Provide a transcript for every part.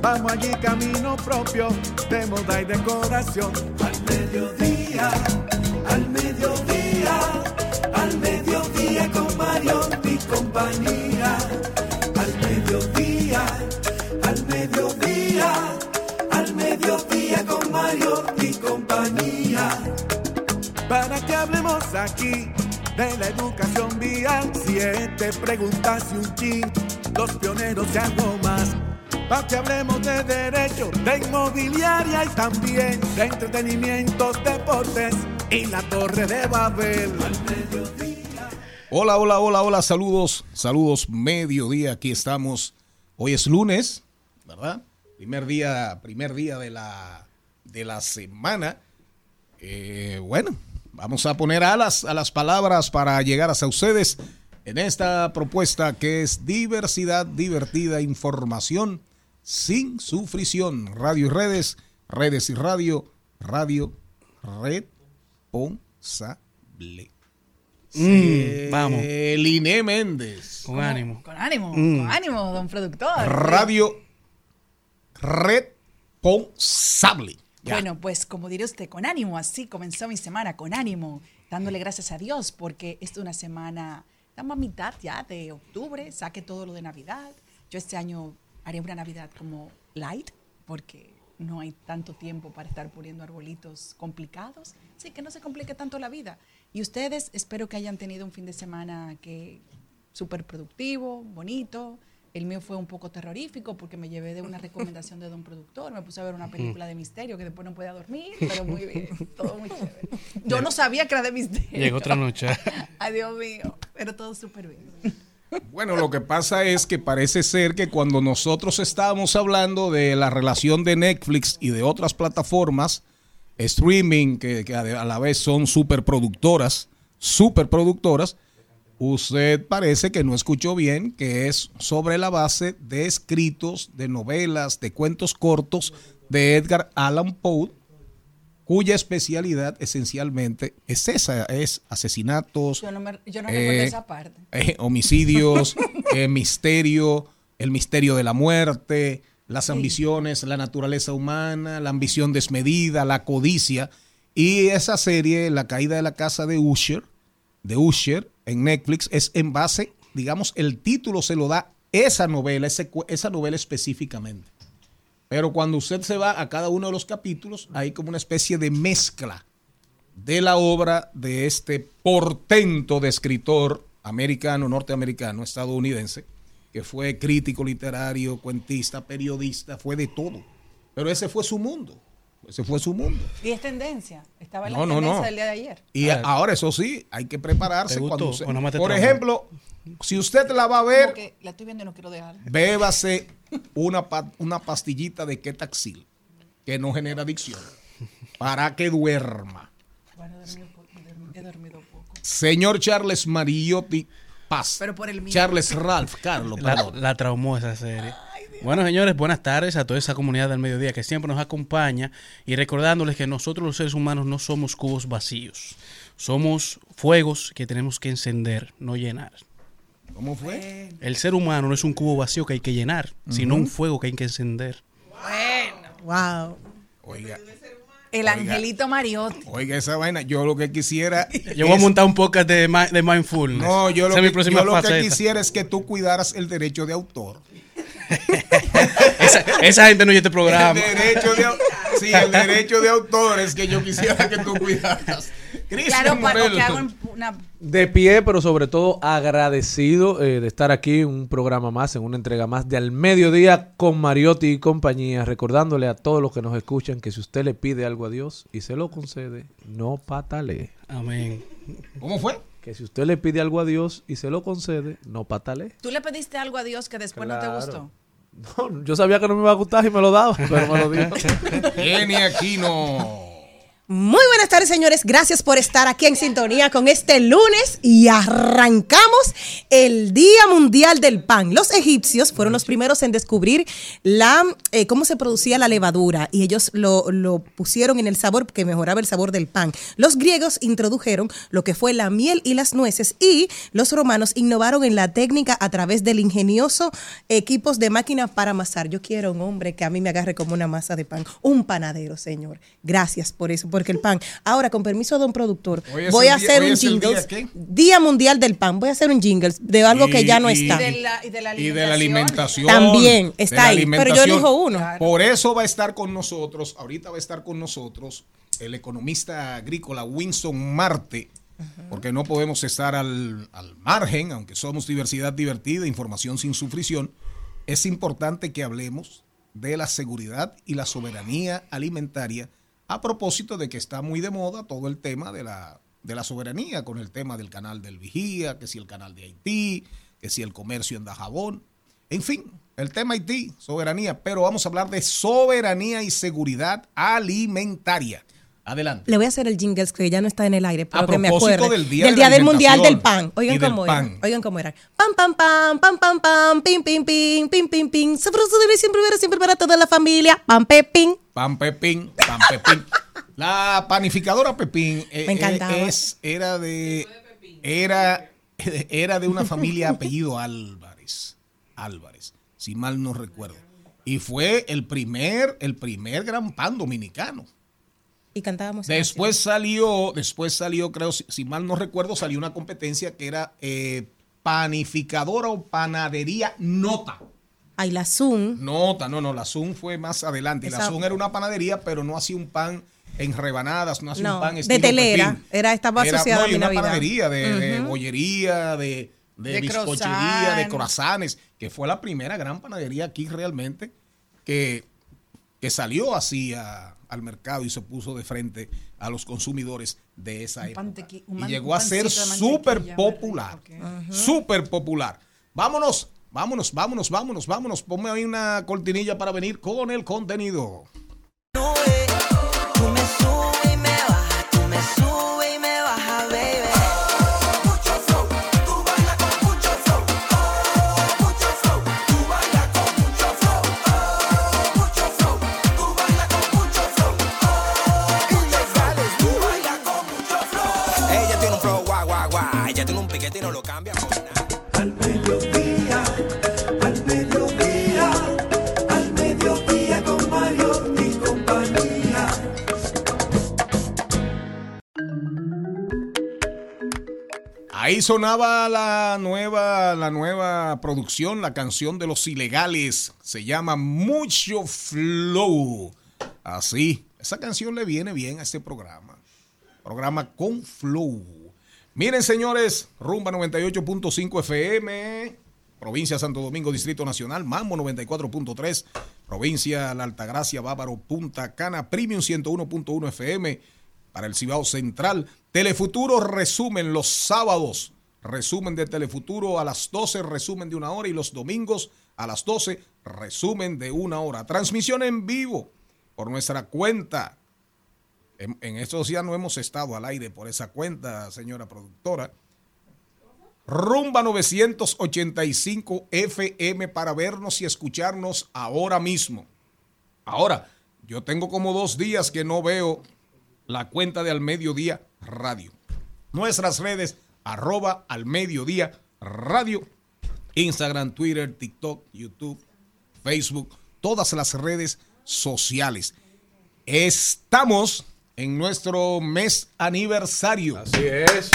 Vamos allí camino propio de moda y decoración. Al mediodía, al mediodía, al mediodía con Mario y compañía. Al mediodía, al mediodía, al mediodía con Mario y compañía para que hablemos aquí de la educación vial. Siete preguntas y un chin, los pioneros y algo más. Para que hablemos de derecho, de inmobiliaria y también de entretenimientos, deportes y la torre de Babel. Hola, hola, hola, hola, saludos, saludos, mediodía, aquí estamos. Hoy es lunes, ¿verdad? Primer día, primer día de la, de la semana. Eh, bueno, vamos a poner alas a las palabras para llegar hasta ustedes en esta propuesta que es diversidad, divertida, información sin sufrición. Radio y redes, redes y radio, radio responsable. Mm, vamos. Liné Méndez. Con ánimo. Con ánimo, Mm. con ánimo, don productor. Radio responsable. Ya. Bueno, pues como dirá usted, con ánimo, así comenzó mi semana, con ánimo, dándole gracias a Dios, porque es una semana, estamos a mitad ya de octubre, saque todo lo de Navidad. Yo este año haré una Navidad como light, porque no hay tanto tiempo para estar poniendo arbolitos complicados, sí, que no se complique tanto la vida. Y ustedes espero que hayan tenido un fin de semana que súper productivo, bonito. El mío fue un poco terrorífico porque me llevé de una recomendación de don productor. Me puse a ver una película de misterio que después no podía dormir, pero muy bien, todo muy chévere. Yo no sabía que era de misterio. Llegó otra noche. Ay, Dios mío, pero todo súper bien. Bueno, lo que pasa es que parece ser que cuando nosotros estábamos hablando de la relación de Netflix y de otras plataformas streaming que, que a la vez son superproductoras, superproductoras, usted parece que no escuchó bien, que es sobre la base de escritos, de novelas, de cuentos cortos de Edgar Allan Poe, cuya especialidad esencialmente es esa, es asesinatos, Yo no, me, yo no Eh, recuerdo esa parte. eh, homicidios, eh, misterio, el misterio de la muerte, las ambiciones, la naturaleza humana, la ambición desmedida, la codicia. Y esa serie, La caída de la casa de Usher, de Usher en Netflix, es en base, digamos, el título se lo da esa novela, ese esa novela específicamente. Pero cuando usted se va a cada uno de los capítulos, hay como una especie de mezcla de la obra de este portento de escritor americano, norteamericano, estadounidense, que fue crítico literario, cuentista, periodista, fue de todo. Pero ese fue su mundo. Ese fue su mundo. Y es tendencia. Estaba en la No, tendencia no. del día de ayer. Y ahora, eso sí, hay que prepararse. ¿Te gustó cuando te por ejemplo, si usted la va a ver, que la estoy viendo y no quiero dejar. bébase una, pa- una pastillita de ketaxil, que no genera adicción, para que duerma. Bueno, he dormido, he poco. Señor Charles Mariotti Paz. Pero por el mío. Charles Ralph, Carlos, La, la traumó esa serie. Bueno, señores, buenas tardes a toda esa comunidad del mediodía que siempre nos acompaña y recordándoles que nosotros los seres humanos no somos cubos vacíos, somos fuegos que tenemos que encender, no llenar. ¿Cómo fue? El ser humano no es un cubo vacío que hay que llenar, sino un fuego que hay que encender. Wow. Oiga, El Oiga. angelito Mariotti. oiga esa vaina. Yo lo que quisiera. Yo voy a montar un podcast de, de mindfulness. No, yo lo, que, próxima yo lo que quisiera es que tú cuidaras el derecho de autor. Esa, esa gente no oye este El programa. derecho de, au- sí, el derecho de autor es que yo quisiera que tú cuidaras. Cristian Claro, para Morel. que hago una. De pie, pero sobre todo agradecido eh, de estar aquí en un programa más, en una entrega más de Al Mediodía con Mariotti y compañía, recordándole a todos los que nos escuchan que si usted le pide algo a Dios y se lo concede, no patalee. Amén. ¿Cómo fue? Que si usted le pide algo a Dios y se lo concede, no patalee. ¿Tú le pediste algo a Dios que después no te gustó? No, yo sabía que no me iba a gustar y me lo daba, pero me lo dio. Aquino. Muy buenas tardes, señores. Gracias por estar aquí en sintonía con este lunes y arrancamos el Día Mundial del Pan. Los egipcios fueron los primeros en descubrir la eh, cómo se producía la levadura y ellos lo, pusieron en el sabor que mejoraba el sabor del pan. Los griegos introdujeron lo que fue la miel y las nueces y los romanos innovaron en la técnica a través del ingenioso equipos de máquinas para amasar. Yo quiero un hombre que a mí me agarre como una masa de pan, un panadero, señor. Gracias por eso, porque el pan. Ahora, con permiso de un productor, voy a hacer un jingle. día, Mundial del Pan. Voy a hacer un jingle de algo que ya no Y- está. De la- y de la y de la alimentación. También, está ahí, pero yo elijo uno. Por eso va a estar con nosotros, ahorita va a estar con nosotros el economista agrícola Winston Marte, porque no podemos estar al, al margen, aunque somos diversidad divertida, información sin sufrición. Es importante que hablemos de la seguridad y la soberanía alimentaria a propósito de que está muy de moda todo el tema de la, de la soberanía, con el tema del canal del Vigía, que si el canal de Haití, que si el comercio en Dajabón, en fin, el tema Haití, soberanía, pero vamos a hablar de soberanía y seguridad alimentaria. Adelante. Le voy a hacer el jingle que ya no está en el aire, pero A que me acuerde. del Día de del Mundial del Pan. Oigan cómo pan. era. Oigan cómo era. Pam, pam, pam, pam, pam, pam, pim, pim, pim, pim, pim, pim. Sabroso, delicioso, primero, siempre para toda la familia. Pam, pepín. Pan Pepín, Pan Pepín. La panificadora Pepín eh, Me encantaba. eh, es, era de era, era de una familia apellido Álvarez. Álvarez, si mal no recuerdo. Y fue el primer, el primer gran pan dominicano. Y cantábamos. Después salió, después salió, creo, si, si mal no recuerdo, salió una competencia que era eh, panificadora o panadería Nota. Ay, la Zoom. Nota, no, no, la Zoom fue más adelante. Y la Zoom era una panadería, pero no hacía un pan en rebanadas, no hacía No, un pan de estilo telera. Pepín. Era- estaba asociada no, a y mi una Navidad. panadería de, de bollería, de, de, De bizcochería, de croissant. croissants, que fue la primera gran panadería aquí realmente que, que salió así a- al mercado y se puso de frente a los consumidores de esa Un época. un y llegó a ser súper popular. Súper popular. Vámonos, vámonos, vámonos, vámonos, vámonos. Ponme ahí una cortinilla para venir con el contenido. nube. Tú Ahí sonaba la nueva, la nueva producción, la canción de los ilegales. Se llama Mucho Flow. Así, esa canción le viene bien a este programa. Programa con flow. Miren, señores, Rumba 98.5 FM, provincia Santo Domingo, Distrito Nacional, Mambo 94.3, provincia La Altagracia, Bávaro, Punta Cana, Premium 101.1 FM, para el Cibao Central. Telefuturo resumen los sábados. Resumen de Telefuturo a las 12, resumen de una hora y los domingos a las 12, resumen de una hora. Transmisión en vivo por nuestra cuenta. En, estos días no hemos estado al aire por esa cuenta, señora productora. Rumba 985 FM para vernos y escucharnos ahora mismo. Ahora, yo tengo como dos días que no veo la cuenta de Al Mediodía Radio. Nuestras redes, arroba al mediodía radio, Instagram, Twitter, TikTok, YouTube, Facebook, todas las redes sociales. Estamos en nuestro mes aniversario. Así es.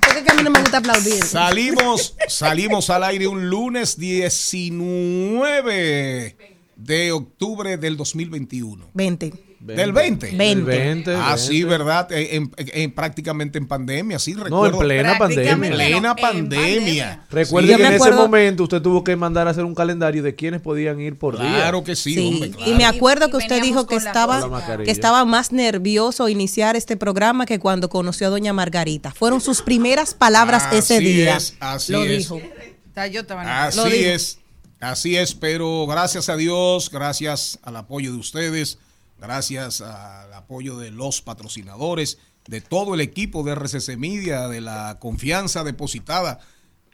Porque que a mí no me gusta aplaudir. Salimos, salimos al aire un lunes 19 de octubre del 2021. 20. Del 20. 20. 20, Ah, sí, 20. ¿verdad? En, en- en- prácticamente en pandemia, sí, No, recuerdo. en plena pandemia. Plena no, en pandemia. Recuerde que en ese momento usted tuvo que mandar a hacer un calendario de quienes podían ir por día. Claro que sí, Sí, hombre, y me acuerdo que usted dijo que estaba, que estaba más nervioso iniciar este programa que cuando conoció a doña Margarita. Fueron sus primeras palabras ese Así día. es, así Lo es. dijo. Así dijo. es, así es, pero gracias a Dios, gracias al apoyo de ustedes, gracias al apoyo de los patrocinadores, de todo el equipo de RCC Media, de la confianza depositada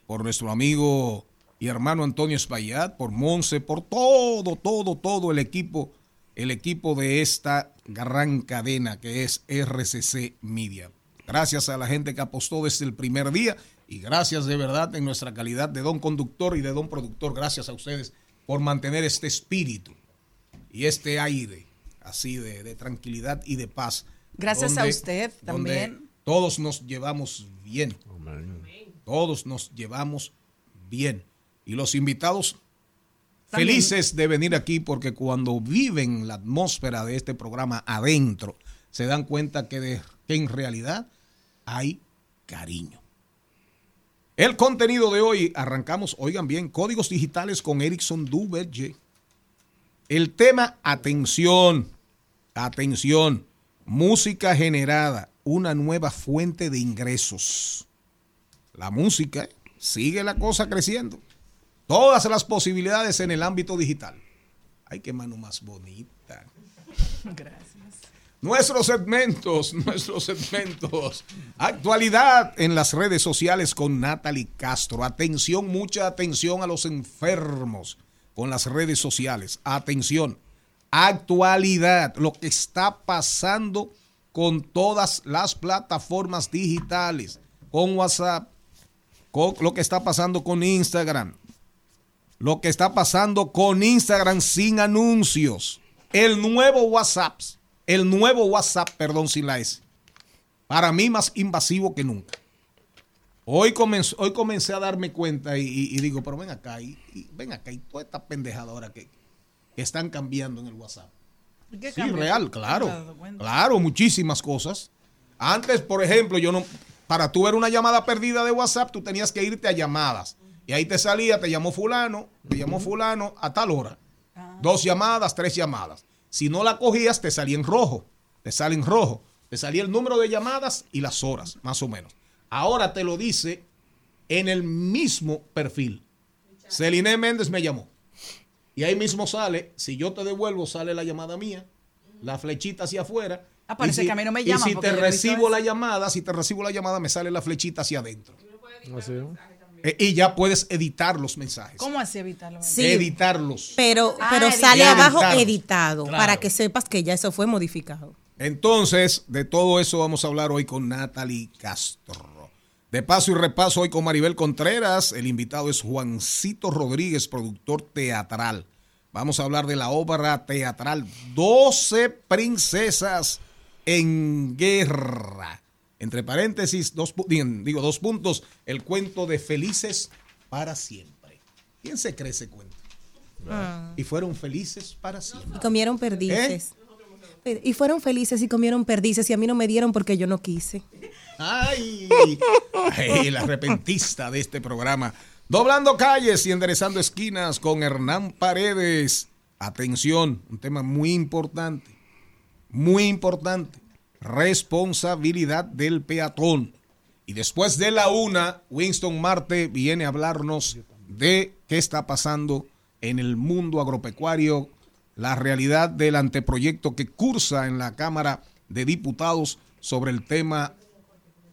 por nuestro amigo y hermano Antonio Espaillat, por Monse, por todo, todo, todo el equipo, el equipo de esta gran cadena que es RCC Media. Gracias a la gente que apostó desde el primer día y gracias de verdad en nuestra calidad de don conductor y de don productor. Gracias a ustedes por mantener este espíritu y este aire así de, de tranquilidad y de paz. Gracias a usted también. Todos nos llevamos bien. Todos nos llevamos bien. Y los invitados También. felices de venir aquí porque cuando viven la atmósfera de este programa adentro, se dan cuenta que, de- que en realidad hay cariño. El contenido de hoy, arrancamos, oigan bien, códigos digitales con Erickson Duverger. El tema, atención, atención, música generada, una nueva fuente de ingresos. La música, sigue la cosa creciendo. Todas las posibilidades en el ámbito digital. Ay, qué mano más bonita. Nuestros segmentos, nuestros segmentos. Actualidad en las redes sociales con Natalie Castro. Atención, mucha atención a los enfermos con las redes sociales. Atención. Actualidad, lo que está pasando con todas las plataformas digitales, con WhatsApp, con lo que está pasando con Instagram, lo que está pasando con Instagram sin anuncios, el nuevo WhatsApp, el nuevo WhatsApp, perdón, sin la S, para mí más invasivo que nunca. Hoy, comenz- hoy comencé a darme cuenta y, digo, pero ven acá, y, ven acá, y toda esta que, que están cambiando en el WhatsApp. ¿Qué Sí, real, ¿No claro. Claro, muchísimas cosas. Antes, por ejemplo, yo no, para tú ver una llamada perdida de WhatsApp, tú tenías que irte a llamadas. Y ahí te salía, te llamó fulano, te llamó fulano a tal hora. Dos llamadas, tres llamadas. Si no la cogías, te salía en rojo. Te sale en rojo. Te salía el número de llamadas y las horas, más o menos. Ahora te lo dice en el mismo perfil. Celine Méndez me llamó. Y ahí mismo sale, si yo te devuelvo, sale la llamada mía, la flechita hacia afuera. Ah, parece Y si- que a mí no me Y llaman si te recibo la llamada, si te recibo la llamada, me sale la flechita hacia adentro. Eh, y ya puedes editar los mensajes. ¿Cómo así evitarlo? Sí. Editarlos. Pero, Ah, pero editado. sale abajo Editado. editado, Claro. para que sepas que ya eso fue modificado. Entonces, de todo eso vamos a hablar hoy con Natalie Castro. De paso y repaso hoy con Maribel Contreras. El invitado es Juancito Rodríguez, productor teatral. Vamos a hablar de la obra teatral 12 princesas en guerra. Entre paréntesis, dos, digo dos puntos, el cuento de felices para siempre. ¿Quién se cree ese cuento? Y fueron felices para siempre. Y comieron perdices. Y fueron felices y comieron perdices y a mí no me dieron porque yo no quise. Ay, ay, el arrepentista de este programa. Doblando calles y enderezando esquinas con Hernán Paredes. Atención, un tema muy importante. Muy importante. Responsabilidad del peatón. Y después de la una, Winston Marte viene a hablarnos de qué está pasando en el mundo agropecuario, la realidad del anteproyecto que cursa en la Cámara de Diputados sobre el tema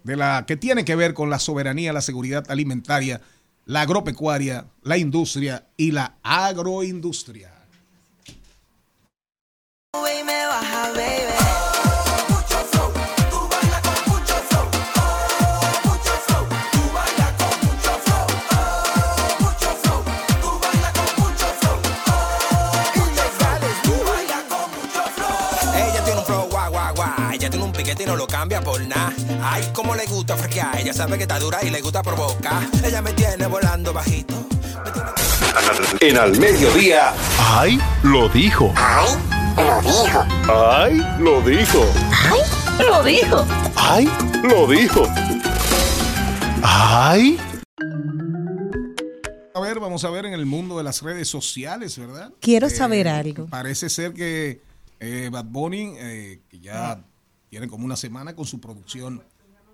de la que tiene que ver con la soberanía, la seguridad alimentaria, la agropecuaria, la industria y la agroindustria. No lo cambia por nada. Ay, cómo le gusta fresquear. Ella sabe que está dura y le gusta provocar. Ella me tiene volando bajito. Me tiene- En al mediodía. ¡Ay! Lo dijo. ¡Ay! Lo dijo. Lo dijo. ¡Ay! Lo dijo. ¡Ay! A ver, vamos a ver en el mundo de las redes sociales, ¿verdad? Quiero saber algo. Parece ser que eh, Bad Bunny, eh, que ya tiene como una semana con su producción,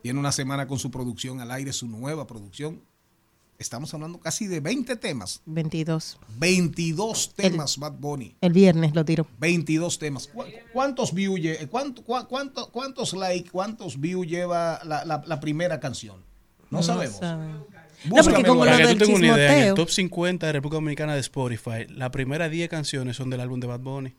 tiene una semana con su producción al aire, su nueva producción. Estamos hablando casi de 20 temas. 22. 22 temas, Bad Bunny. El viernes lo tiro. 22 temas. ¿Cu- ¿Cuántos views, lle- cuánto- cuánto- cuántos likes, cuántos views lleva la, la- la primera canción? No, sabemos. sabe. Búscame porque como lo ahí. Para que del tú tengas una idea, en el top 50 de República Dominicana de Spotify, las primeras 10 canciones son del álbum de Bad Bunny,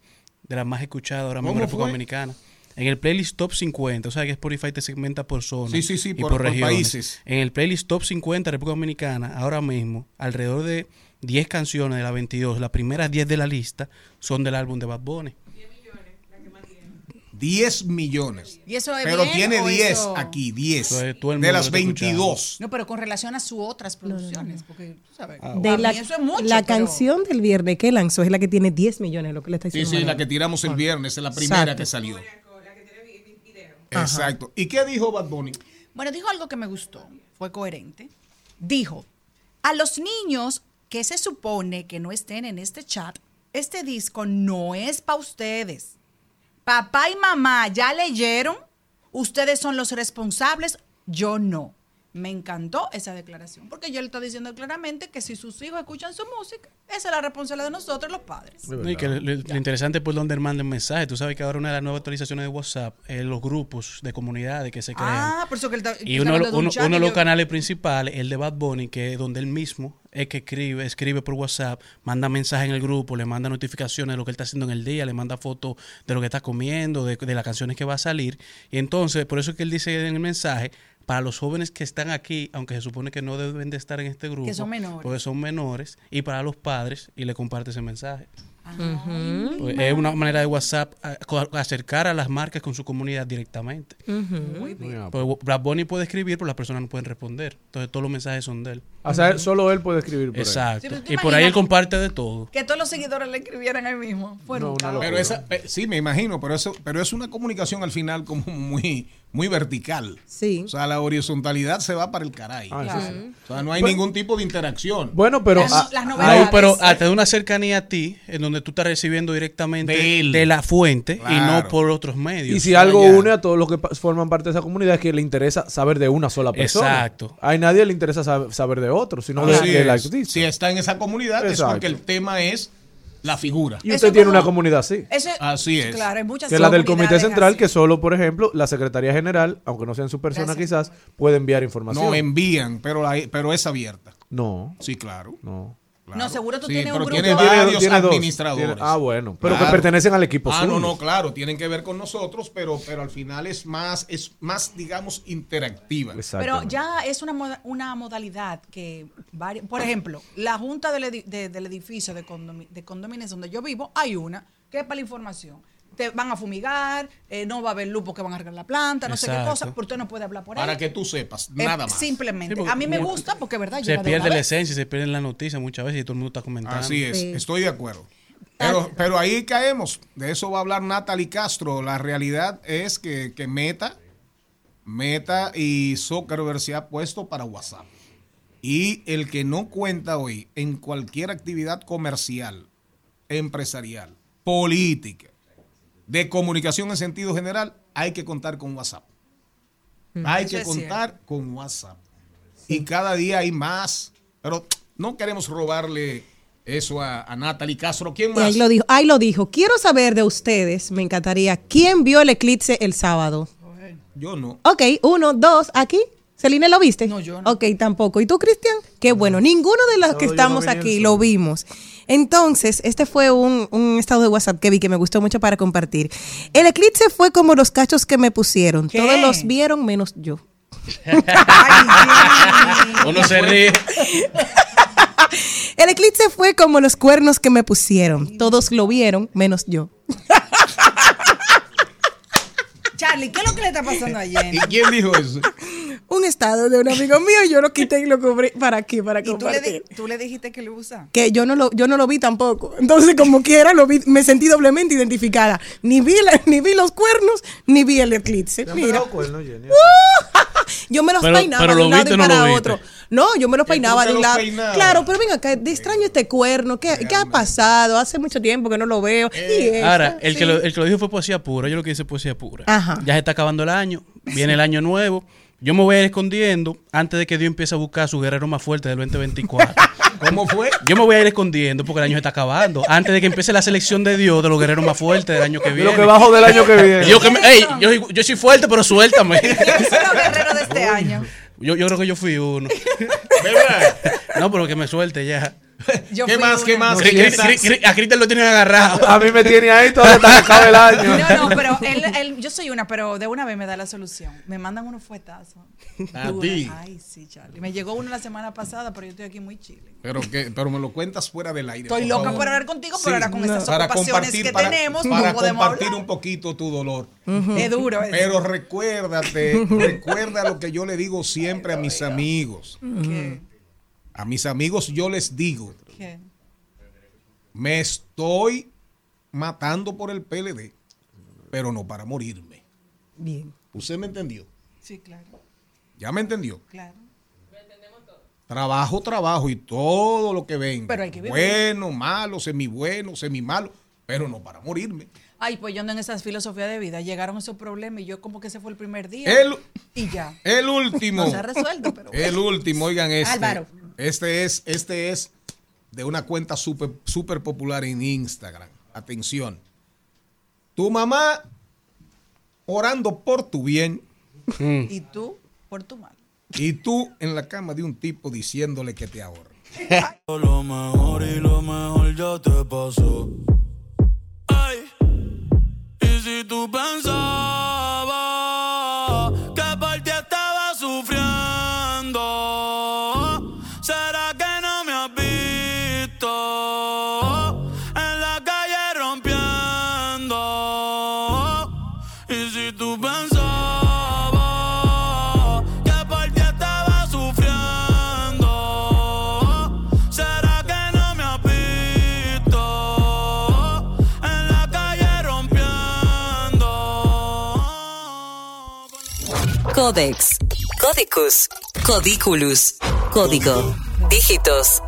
de las más escuchadas ahora mismo en ¿Cómo República fue? Dominicana. En el playlist top 50, o sea que Spotify te segmenta por zona Sí, sí, sí, y por- por, por regiones. países. En el playlist top 50 de República Dominicana, ahora mismo, alrededor de 10 canciones de las 22, las primeras 10 de la lista son del álbum de Bad Bunny. 10 millones. ¿Y eso es Pero bien tiene o 10 eso- aquí, 10. Eso es todo el De las lo está escuchando. 22. No, pero con relación a sus otras producciones, porque tú sabes, Ah, De la, mí eso es mucho, la pero- canción del viernes que lanzó es la que tiene 10 millones, lo que le está Sí, diciendo. sí, la Manuel. que tiramos el viernes, es la primera Exacto. que salió. Exacto. ¿Y qué dijo Bad Bunny? Bueno, dijo algo que me gustó, fue coherente. Dijo, a los niños que se supone que no estén en este chat, este disco no es para ustedes. Papá y mamá ya leyeron, ustedes son los responsables, yo no. Me encantó esa declaración, porque yo le estoy diciendo claramente que si sus hijos escuchan su música, esa es la responsabilidad de nosotros, los padres. No, y que lo, lo interesante es por dónde él manda el mensaje. Tú sabes que ahora una de las nuevas actualizaciones de WhatsApp es los grupos de comunidades que se crean. Ah, por eso que él está- Y uno, hablando de un uno- de los yo- canales principales, el de Bad Bunny, que es donde él mismo es que escribe, escribe por WhatsApp, manda mensajes en el grupo, le manda notificaciones de lo que él está haciendo en el día, le manda fotos de lo que está comiendo, de, de las canciones que va a salir. Y entonces, por eso es que él dice en el mensaje, para los jóvenes que están aquí, aunque se supone que no deben de estar en este grupo, Que son menores. porque son menores, y para los padres, y le comparte ese mensaje. Pues es una manera de WhatsApp a- acercar a las marcas con su comunidad directamente. muy bien. Pues Brad Bunny puede escribir, pero las personas no pueden responder. Entonces todos los mensajes son de él. O sea, solo él puede escribir por. Exacto. Sí, y por ahí él comparte de todo. Que todos los seguidores le escribieran ahí mismo. Fueron No. Pero esa, eh, sí, me imagino, pero eso, pero es una comunicación al final como muy, muy vertical. Sí. O sea, la horizontalidad se va para el caray. Ah, eso Claro. sí. O sea, no hay ningún tipo de interacción. Bueno, pero Las- las hay- novedades. No, pero hasta de una cercanía a ti, en donde tú estás recibiendo directamente De la fuente y no por otros medios. y si algo une a todos los que forman parte de esa comunidad es que le interesa saber de una sola persona. Exacto. A nadie le interesa sab- saber de otro, sino de, es. artista. Si está en esa comunidad es porque el tema es la figura. Y usted tiene como- una comunidad así. Así es. Claro, hay muchas Que es la del Comité Central, así. que solo, por ejemplo, la Secretaría General, aunque no sean su persona Gracias. quizás, puede enviar información. No envían, pero, hay- pero es abierta. no, Sí, claro. no. Claro. No, seguro tú Sí, tienes un pero grupo. tiene varios tiene dos. administradores. Tiene- ah, bueno. Pero Claro. que pertenecen al equipo Ah, suyo. no, no, claro, tienen que ver con nosotros, pero, pero al final es más, es más, digamos, interactiva. Pero Exactamente. ya es una, moda- una modalidad que, vari- por ejemplo, la junta del, edi- de- del edificio de, condomi- de condominios donde yo vivo, hay una que es para la información. Te van a fumigar, eh, no va a haber luz porque van a arreglar la planta, no sé qué cosa, pero usted no puede hablar por Para ahí. que tú sepas, Eh, nada más. Simplemente. Sí, porque a mí me gusta porque, ¿verdad? Se pierde la vez. esencia, se pierde la noticia muchas veces y todo el mundo está comentando. Así es, Sí. estoy de acuerdo. Pero, pero ahí caemos. De eso va a hablar Natalie Castro. La realidad es que, que Meta, Meta y Zuckerberg se ha puesto para WhatsApp. Y el que no cuenta hoy en cualquier actividad comercial, empresarial, política, de comunicación en sentido general, hay que contar con WhatsApp. Hay Eso que contar con WhatsApp. Y cada día hay más. Pero no queremos robarle eso a, a Natalie Castro. ¿Quién más? ahí lo dijo. Ahí lo dijo. Quiero saber de ustedes, me encantaría, ¿quién vio el eclipse el sábado? Yo no. Ok, uno, dos, aquí. Celine, ¿lo viste? No, yo no. Ok, tampoco. ¿Y tú, Cristian? Qué bueno. Ninguno de los que estamos no aquí lo vimos. Entonces, este fue un, un estado de WhatsApp que vi que me gustó mucho para compartir. El eclipse fue como los cachos que me pusieron. ¿Qué? Todos los vieron menos yo. Uno se ríe. El eclipse fue como los cuernos que me pusieron. Todos lo vieron menos yo. Charlie, ¿qué es lo que le está pasando a ¿Y Jenny? quién dijo eso? Un estado de un amigo mío, yo lo quité y lo cubrí para aquí, para Y tú le, compartir. di- tú le dijiste que lo usa. que yo no lo yo no lo vi tampoco. Entonces, como quiera, lo vi, me sentí doblemente identificada. Ni vi la- ni vi los cuernos, ni vi el eclipse. ¿Te han Mira, cuernos, Jenny? yo me los Pero- peinaba pero de un lado y no para viste? No, yo me los ¿Y peinaba de un lado. peinaba? Claro, pero venga, acá, de extraño este cuerno. ¿Qué, ¿qué ha pasado? Hace mucho tiempo que no lo veo. y eso, Ahora, el, sí. que lo, el que lo dijo fue poesía pura. Yo lo que hice poesía pura. Ajá. Ya se está acabando el año. Viene el año nuevo. Yo me voy a ir escondiendo antes de que Dios empiece a buscar a su guerrero más fuerte del 2024. ¿Cómo fue? Yo me voy a ir escondiendo porque el año se está acabando. Antes de que empiece la selección de Dios de los guerreros más fuertes del año que De viene. lo que bajo del año que viene. Yo, que me- ey, yo, yo soy fuerte, pero suéltame. ¿Quiénes son los guerreros de este año? Yo, yo creo que yo fui uno. ¿Verdad? No, pero que me suelte ya. Yo ¿Qué más? ¿Qué más? A Cristian lo tienen agarrado. A mí me tiene ahí todavía hasta que acabe el año. No, no, pero él, él- yo soy una, pero de una vez me da la solución. Me mandan unos fuetazos. A ti. Ay, sí, Charlie. Me llegó uno la semana pasada, pero yo estoy aquí muy chile. Pero, que, pero me lo cuentas fuera del aire. Estoy por loca favor. por hablar contigo, Sí, pero ahora con estas para ocupaciones que para, tenemos, para no podemos compartir hablar. un poquito tu dolor. Es duro. Pero recuérdate, recuerda lo que yo le digo siempre a mis amigos. ¿Qué? A mis amigos yo les digo, ¿Qué? me estoy matando por el PLD, pero no para morirme. Bien. ¿Usted me entendió? Sí, claro, ¿Ya me entendió? claro. Trabajo, trabajo y todo lo que venga. Pero hay que vivir. Bueno, malo, semi bueno, semi malo, pero no para morirme. Ay, pues yo ando en esas filosofías de vida. Llegaron esos problemas y yo como que ese fue el primer día. El, Y ya. el último. No se ha resuelto, pero El último, oigan este. Álvaro. Este es, este es de una cuenta súper super popular en Instagram. Atención. Tu mamá orando por tu bien Y tú, por tu mal. y tú en la cama de un tipo diciéndole que te ahorre. Lo mejor y lo mejor ya te pasó. Ay, y si tú pensabas Codex, Codicus, Codiculus, Código, Dígitos.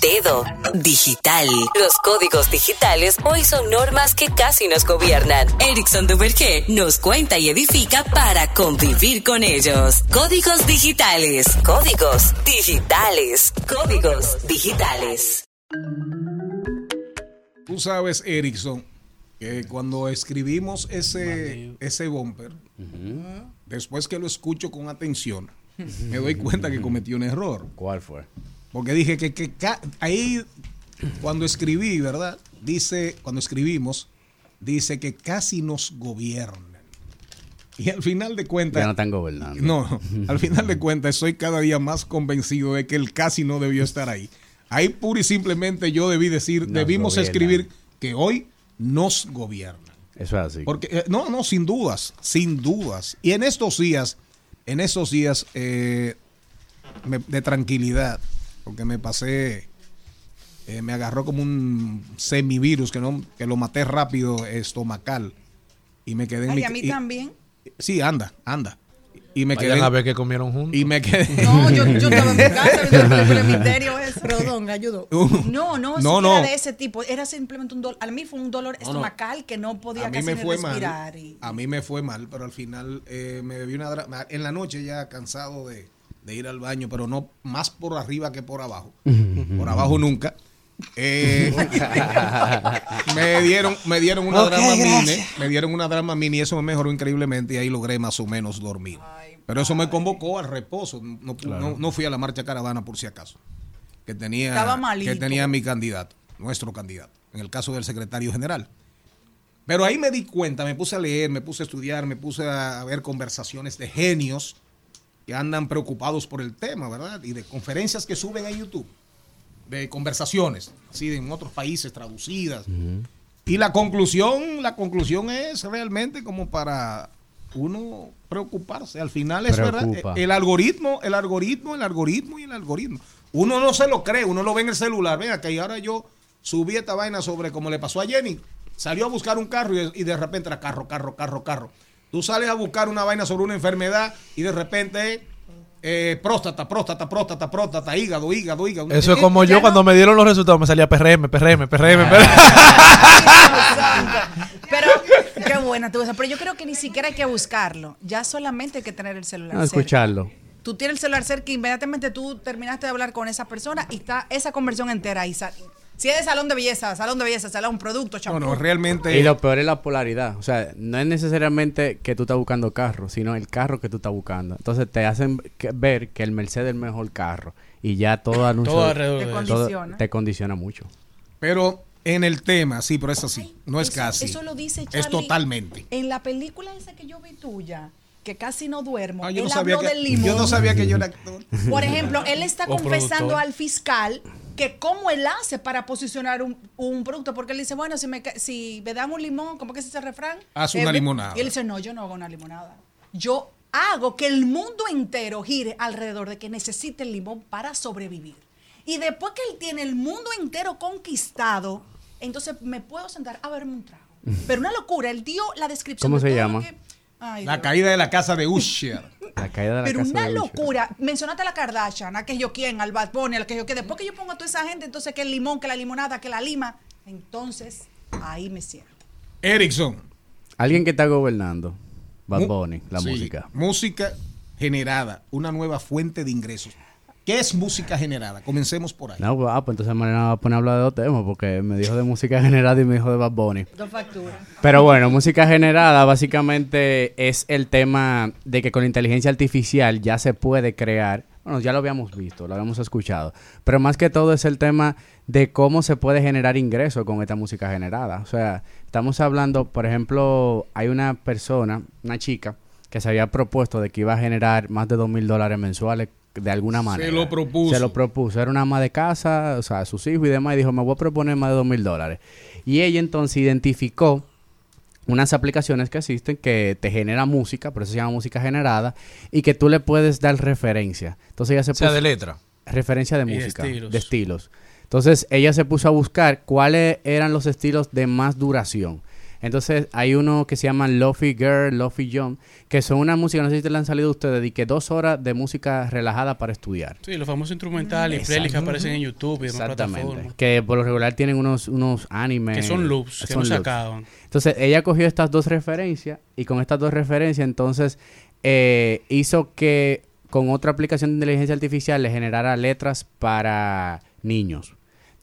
Dedo, digital. Los códigos digitales hoy son normas que casi nos gobiernan. Erickson Duvergé nos cuenta y edifica para convivir con ellos. Códigos digitales, códigos digitales, códigos digitales. Tú sabes, Erickson, que cuando escribimos ese, ese bumper, después que lo escucho con atención, me doy cuenta que cometí un error. ¿Cuál fue? Porque dije que, ahí, cuando escribí, ¿verdad? Dice, cuando escribimos, dice que casi nos gobiernan. Y al final de cuentas, Ya no están gobernando. no, al final de cuentas, estoy cada día más convencido de que el casi no debió estar ahí. Ahí pura y simplemente yo debí decir, Nos debimos gobiernan. escribir que hoy nos gobiernan. Eso es así. Porque, eh, no, no, sin dudas, sin dudas. Y en estos días, en estos días eh, me- de tranquilidad, porque me pasé, eh, me agarró como un semivirus que, no, que lo maté rápido estomacal. Y me quedé en Ay, mi a mí y- también. Sí, anda, anda. Y me Vayan quedé. a ver que comieron juntos. Y me quedé. No, yo, yo estaba en mi casa viendo de misterio esa. Perdón, ayudó. No, no, No, no, no. era de ese tipo. Era simplemente un dolor. A mí fue un dolor no. estomacal que no podía a mí casi me fue respirar. mal. y- A mí me fue mal, pero al final eh, me bebí una dra- en la noche ya cansado de, de ir al baño, pero no más por arriba que por abajo. por abajo nunca. Eh, me dieron, me dieron una drama mini, gracias. me dieron una drama mini, eso me mejoró increíblemente y ahí logré más o menos dormir. Pero eso me convocó al reposo, no, no- no fui a la marcha caravana por si acaso, que tenía, que tenía mi candidato, nuestro candidato, en el caso del secretario general. Pero ahí me di cuenta, me puse a leer, me puse a estudiar, me puse a ver conversaciones de genios que andan preocupados por el tema, ¿verdad? Y de conferencias que suben a YouTube, de conversaciones, así de en otros países traducidas. Y la conclusión, la conclusión es realmente como para uno preocuparse. Al final es Preocupa. verdad. El algoritmo, el algoritmo, el algoritmo y el algoritmo. Uno no se lo cree, uno lo ve en el celular. Venga, que ahora yo subí esta vaina sobre como le pasó a Jenny. Salió a buscar un carro y, y de repente era carro, carro, carro, carro. Tú sales a buscar una vaina sobre una enfermedad y de repente eh, próstata, próstata, próstata, próstata, hígado, hígado, hígado. Eso es como yo no- cuando me dieron los resultados, me salía PRM, PRM, PRM, PRM. Pero qué buena tú esa. Pero yo creo que ni siquiera hay que buscarlo. Ya solamente hay que tener el celular. No, cerca. escucharlo. Tú tienes el celular cerca y inmediatamente tú terminaste de hablar con esa persona y está esa conversión entera ahí. Si es de salón de belleza, salón de belleza, salón, producto, No, champú. no, realmente. Y lo peor es la polaridad. O sea, no es necesariamente que tú estás buscando carro, sino el carro que tú estás buscando. Entonces te hacen que- ver que el Mercedes es el mejor carro. Y ya todo anuncio. Todo alrededor Te de eso. todo condiciona. te condiciona mucho. Pero en el tema, sí, pero es así. No es Eso- casi. Eso lo dice Es Charlie. totalmente. En la película esa que yo vi tuya, que casi no duermo, Ah, él no habló que, del limón. yo no sabía que yo era actor. Por ejemplo, él está O confesando productor. al fiscal que cómo él hace para posicionar un, un producto, porque él dice, bueno, si me, si me dan un limón, ¿cómo que se dice el refrán? Haz una Eh, limonada. Y él dice, no, yo no hago una limonada. Yo hago que el mundo entero gire alrededor de que necesite el limón para sobrevivir. Y después que él tiene el mundo entero conquistado, entonces me puedo sentar a verme un trago. Pero una locura, él dio la descripción. ¿Cómo de se todo lo llama? que- Ay, La Dios. caída de la casa de Usher. La caída de la Pero casa una de Usher. locura. Mencionaste a la Kardashian, a que yo quién, al Bad Bunny, al que yo quién. Después que yo pongo a toda esa gente, entonces que el limón, que la limonada, que la lima, entonces ahí me cierro. Erickson. Alguien que está gobernando. Bad Mu- Bunny, la Sí, música. Música generada, una nueva fuente de ingresos. ¿Qué es música generada? Comencemos por ahí. No, pues, ah, pues entonces Mariana va a poner a hablar de dos temas porque me dijo de música generada y me dijo de Bad Bunny. Dos facturas. Pero bueno, música generada básicamente es el tema de que con la inteligencia artificial ya se puede crear, bueno, ya lo habíamos visto, lo habíamos escuchado, pero más que todo es el tema de cómo se puede generar ingresos con esta música generada. O sea, estamos hablando, por ejemplo, hay una persona, una chica, que se había propuesto de que iba a generar más de dos mil dólares mensuales de alguna manera. lo propuso. Se lo propuso. Era una ama de casa, o sea, sus hijos y demás, y dijo, me voy a proponer más de dos mil dólares. Y ella entonces identificó unas aplicaciones que existen que te generan música, por eso se llama música generada, y que tú le puedes dar referencia. Entonces ella se O sea, puso- de letra. referencia de Y de música, estilos. de estilos. Entonces ella se puso a buscar cuáles eran los estilos de más duración. Entonces hay uno que se llama Lofi Girl, Lofi John, que son una música, no sé si te la han salido a ustedes, de que dos horas de música relajada para estudiar. Sí, los famosos instrumentales y playlists que aparecen en YouTube y demás Exactamente. plataformas. Que por lo regular tienen unos, unos animes. Que son loops, que son no se acaban. Entonces ella cogió estas dos referencias y con estas dos referencias entonces eh, hizo que con otra aplicación de inteligencia artificial le generara letras para niños.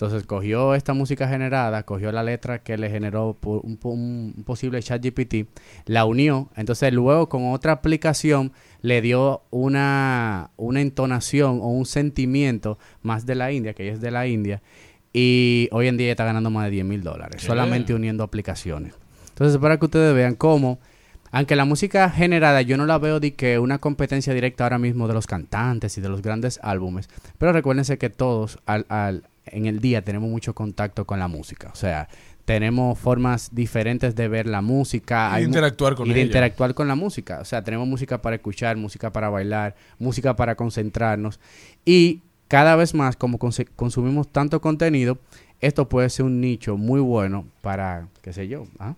Entonces cogió esta música generada, cogió la letra que le generó por un, po- un posible chat GPT, la unió, entonces luego con otra aplicación le dio una, una entonación o un sentimiento más de la India, que ella es de la India, y hoy en día está ganando más de 10 mil dólares, solamente uniendo aplicaciones. Entonces, para que ustedes vean cómo, aunque la música generada yo no la veo de que una competencia directa ahora mismo de los cantantes y de los grandes álbumes, pero recuérdense que todos al, al- en el día tenemos mucho contacto con la música, o sea, tenemos formas diferentes de ver la música. Y hay interactuar con y de ella. interactuar con la música. O sea, tenemos música para escuchar, música para bailar, música para concentrarnos. Y cada vez más, como consumimos tanto contenido, esto puede ser un nicho muy bueno para, qué sé yo, ¿ah?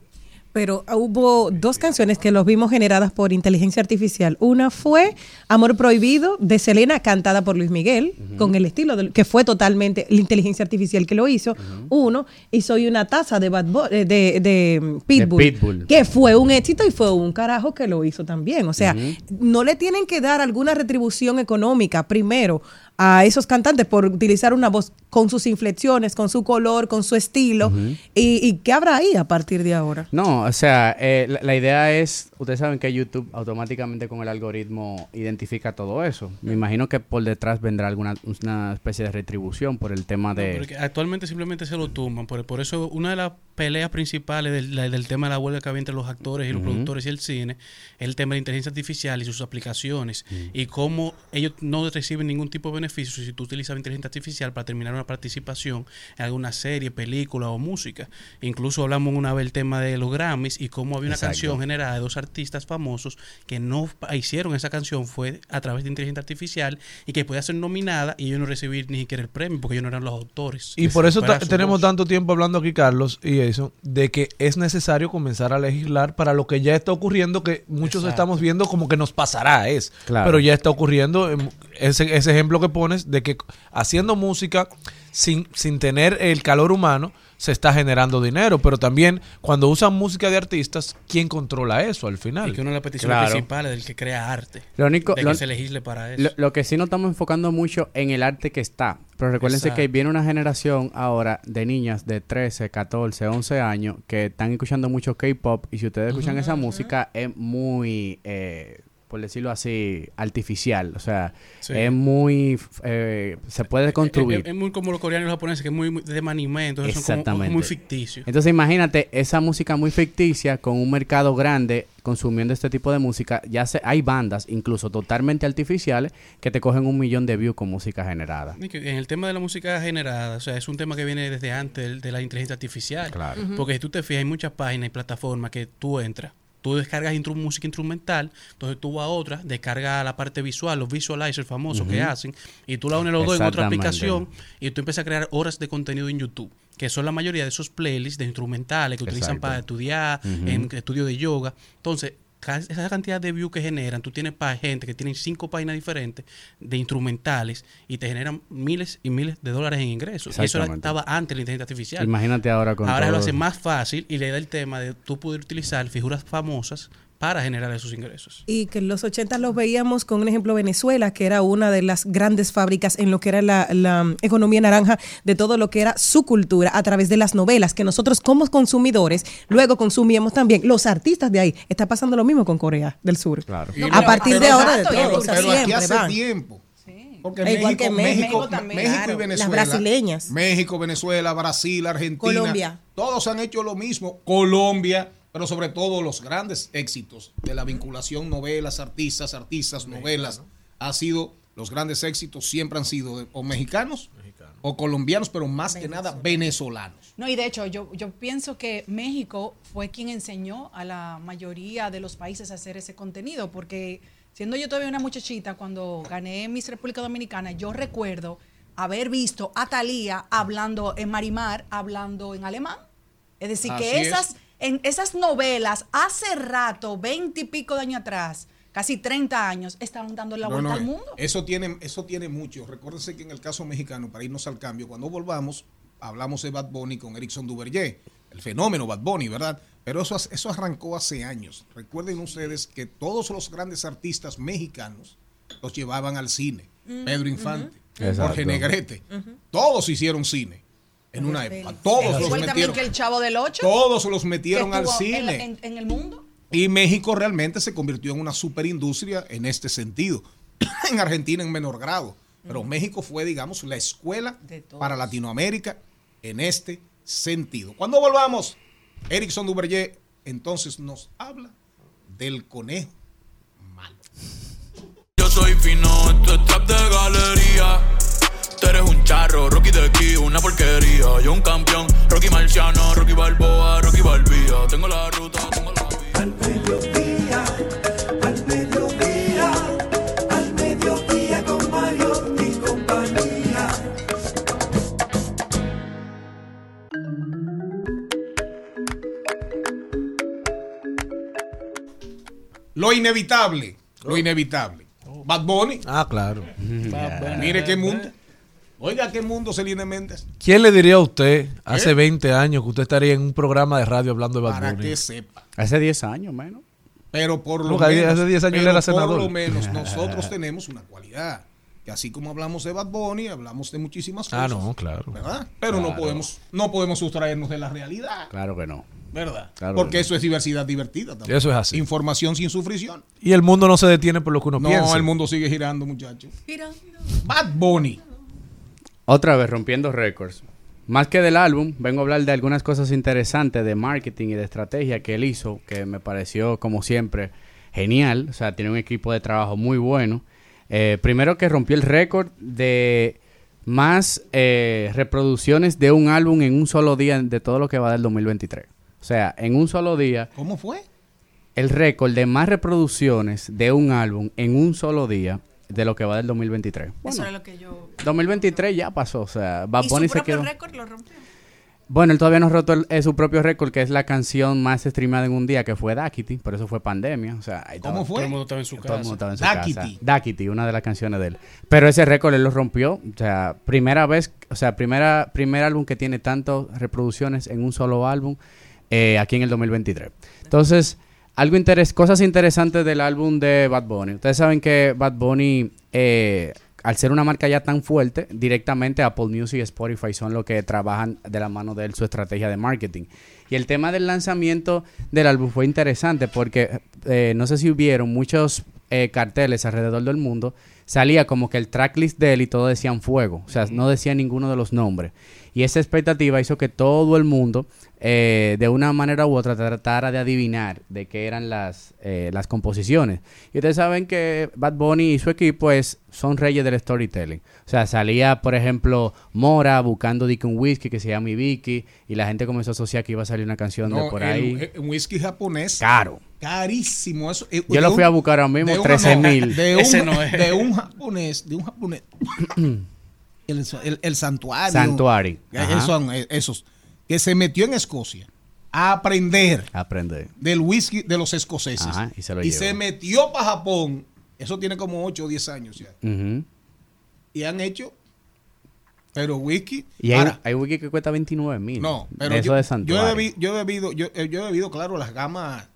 Pero ah, hubo dos canciones que los vimos generadas por inteligencia artificial. Una fue Amor Prohibido de Selena, cantada por Luis Miguel, con el estilo del- que fue totalmente la inteligencia artificial que lo hizo. Uno, y Soy una taza de, Bad Bo- eh, de, de, Pitbull. que fue un éxito y fue un carajo que lo hizo también. O sea, no le tienen que dar alguna retribución económica primero a esos cantantes por utilizar una voz con sus inflexiones, con su color, con su estilo. y, ¿Y qué habrá ahí a partir de ahora? No, o sea, eh, la, la idea es, ustedes saben que YouTube automáticamente con el algoritmo identifica todo eso. Me imagino que por detrás vendrá alguna una especie de retribución por el tema No, de... porque actualmente simplemente se lo tumban. Por, por eso, una de las peleas principales del, la- del tema de la huelga que había entre los actores y los productores y el cine es el tema de la inteligencia artificial y sus aplicaciones. Y cómo ellos no reciben ningún tipo de beneficio si tú utilizas inteligencia artificial para terminar una participación en alguna serie, película o música. Incluso hablamos una vez el tema de los Grammys y cómo había una Exacto. canción generada de dos artistas famosos que no hicieron esa canción fue a través de inteligencia artificial y que podía ser nominada y ellos no recibir ni siquiera el premio porque ellos no eran los autores. Y por eso tenemos voz. tanto tiempo hablando aquí, Carlos, y eso, de que es necesario comenzar a legislar para lo que ya está ocurriendo, que muchos Exacto. estamos viendo como que nos pasará, es. Claro. Pero ya está ocurriendo em, ese, ese ejemplo que pones de que haciendo música sin, sin tener el calor humano se está generando dinero, pero también cuando usan música de artistas, ¿quién controla eso al final? Y que una de las peticiones Claro. principales del que crea arte. Lo único- de lo- que se legisle para eso. Lo, lo que sí nos estamos enfocando mucho en el arte que está. Pero recuérdense Exacto. que viene una generación ahora de niñas de 13, 14, 11 años que están escuchando mucho K-pop. Y si ustedes escuchan esa música, es muy, eh, por decirlo así, artificial. O sea, Sí. es muy. eh, se puede construir. Es, es muy como los coreanos y los japoneses, que es muy, muy de anime, entonces son como Exactamente. muy ficticios. Entonces imagínate esa música muy ficticia con un mercado grande consumiendo este tipo de música. Ya se, hay bandas, incluso totalmente artificiales, que te cogen un millón de views con música generada. Y que En el tema de la música generada, o sea, es un tema que viene desde antes de, la inteligencia artificial. Claro. Porque si tú te fijas, hay muchas páginas y plataformas que tú entras, tú descargas intru- música instrumental, entonces tú vas a otra, descargas la parte visual, los visualizers famosos que hacen, y tú la unes los dos en otra aplicación y tú empiezas a crear horas de contenido en YouTube, que son la mayoría de esos playlists de instrumentales que utilizan Exacto. para estudiar, en estudio de yoga. Entonces, esa cantidad de views que generan, tú tienes pa- gente que tienen cinco páginas diferentes de instrumentales y te generan miles y miles de dólares en ingresos. Eso estaba antes la inteligencia artificial. Imagínate ahora con Ahora lo hace más fácil y le da el tema de tú poder utilizar figuras famosas para generar esos ingresos. Y que en los 80 los veíamos con un ejemplo Venezuela, que era una de las grandes fábricas en lo que era la, la economía naranja de todo lo que era su cultura a través de las novelas, que nosotros como consumidores luego consumíamos también. Los artistas de ahí. Está pasando lo mismo con Corea del Sur. Claro. Y a partir de ahora de todo. pero aquí siempre hace van. tiempo. Porque E igual México, que México, México, también, México claro. y Las Venezuela. brasileñas. México, Venezuela, Brasil, Argentina. Colombia. Todos han hecho lo mismo. Colombia, pero sobre todo los grandes éxitos de la vinculación novelas, artistas, artistas, novelas, ha sido los grandes éxitos siempre han sido de- o mexicanos o colombianos, pero más que nada venezolanos. No, y de hecho, yo, yo pienso que México fue quien enseñó a la mayoría de los países a hacer ese contenido, porque siendo yo todavía una muchachita, cuando gané Miss República Dominicana, yo recuerdo haber visto a Thalía hablando en Marimar, hablando en alemán. Es decir, Así que es. En esas novelas, hace rato, veinte y pico de años atrás, casi 30 años, estaban dando la No, vuelta no, al mundo. Eso tiene, eso tiene mucho. Recuérdense que en el caso mexicano, para irnos al cambio, cuando volvamos, hablamos de Bad Bunny con Erickson Duverger, el fenómeno Bad Bunny, ¿verdad? Pero eso, eso arrancó hace años. Recuerden ustedes que todos los grandes artistas mexicanos los llevaban al cine. Mm, Pedro Infante. Jorge Negrete, todos hicieron cine en una época. Todos los Igual también metieron. que el Chavo del Ocho. Todos los metieron al cine. En, la- en- en el mundo. Y México realmente se convirtió en una superindustria en este sentido. en Argentina en menor grado. Pero México fue, digamos, la escuela para Latinoamérica en este sentido. Cuando volvamos, Erickson Duverger entonces nos habla del conejo. Yo soy fino, esto es trap de galería. Eres un charro, Rocky de aquí, una porquería. Yo un campeón, Rocky Marciano, Rocky Balboa, Rocky Balbía. Tengo la ruta, tengo la Al mediodía, al mediodía, al mediodía con Mario y compañía. Lo inevitable, lo inevitable. Bad Bunny. Ah, claro. Mire qué mundo. Oiga, qué mundo Selena Méndez. ¿Quién le diría a usted hace ¿Eh? 20 años que usted estaría en un programa de radio hablando de Bad Para Bunny? que sepa. Hace 10 años menos. Pero por lo No, menos, hace 10 años él pero era por senador. lo menos nosotros tenemos una cualidad. que así como hablamos de Bad Bunny, hablamos de muchísimas Ah, cosas. no, claro. ¿Verdad? Pero no podemos no podemos sustraernos de la realidad, Claro que no. ¿verdad? Claro Porque que no. eso es diversidad divertida también. Eso es así. Información sin sufrición. Y el mundo no se detiene por lo que uno No, piensa. el mundo sigue girando, muchachos. Bad Bunny. Otra vez rompiendo récords. Más que del álbum, vengo a hablar de algunas cosas interesantes de marketing y de estrategia que él hizo, que me pareció, como siempre, genial. O sea, tiene un equipo de trabajo muy bueno. Eh, primero que rompió el récord de más eh, reproducciones de un álbum en un solo día de todo lo que va del 2023. O sea, en un solo día, ¿Cómo fue? el récord de más reproducciones de un álbum en un solo día de lo que va del 2023. Eso Bueno, era lo que yo... 2023 ya pasó, o sea, Bad y Bunny su se propio quedó. récord lo rompió. Bueno, él todavía no ha roto el- eh, su propio récord, que es la canción más streamada en un día, que fue Dakity, por eso fue pandemia. O sea, ahí ¿Cómo estaba- fue? Todo el mundo estaba en su Todo el mundo casa. estaba en su Dakity. casa. Dakity, una de las canciones de él. Pero ese récord él lo rompió. O sea, primera vez, o sea, primera, primer álbum que tiene tantas reproducciones en un solo álbum eh, aquí en el 2023. Entonces, algo interes cosas interesantes del álbum de Bad Bunny. Ustedes saben que Bad Bunny, eh, al ser una marca ya tan fuerte, directamente Apple Music y Spotify son los que trabajan de la mano de él su estrategia de marketing. Y el tema del lanzamiento del álbum fue interesante porque eh, no sé si hubieron muchos eh, carteles alrededor del mundo, salía como que el tracklist de él y todo decían fuego, o sea, no decía ninguno de los nombres. Y esa expectativa hizo que todo el mundo, eh, de una manera u otra, tratara de adivinar de qué eran las, eh, las composiciones. Y ustedes saben que Bad Bunny y su equipo es, son reyes del storytelling. O sea, salía, por ejemplo, Mora buscando de que un whisky que se llama Ibiki, y la gente comenzó a asociar que iba a salir una canción de No, por el- ahí. el whisky japonés. Caro. Carísimo. Eso, eh, Yo de lo un- fui a buscar ahora mismo, de un- 13 no, mil. De un, de un japonés, de un japonés. el, el- el santuario. Santuario. Son esos. Que se metió en Escocia a aprender Aprende. del whisky de los escoceses. Ajá, y se lo y se metió para Japón. Eso tiene como 8 o 10 años ya. Y han hecho. Pero whisky. Y hay, hay whisky que cuesta 29 mil. no, pero eso yo, de yo, he santuario. bebido, yo he bebido, yo, eh, yo he bebido, claro, las gamas.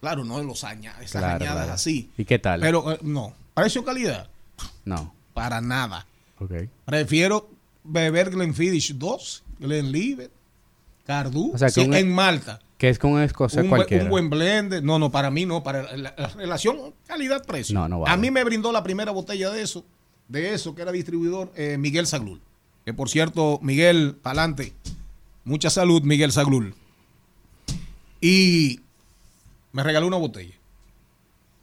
Claro, no de los añadas, esas Claro, añadas claro. así. ¿Y qué tal? Pero eh, no. Precio calidad. no. Para nada. Prefiero beber Glenfiddich 2, Glenlivet, Cardu, O sea, sí, un- en Malta. Que es con un escocés Un, cualquiera. un buen blend. No, no, para mí no. Para la, la relación calidad-precio. No, no vale. A mí me brindó la primera botella de eso, de eso que era distribuidor, eh, Miguel Saglul. Que por cierto, Miguel, pa'lante. Mucha salud, Miguel Saglul. Y me regaló una botella.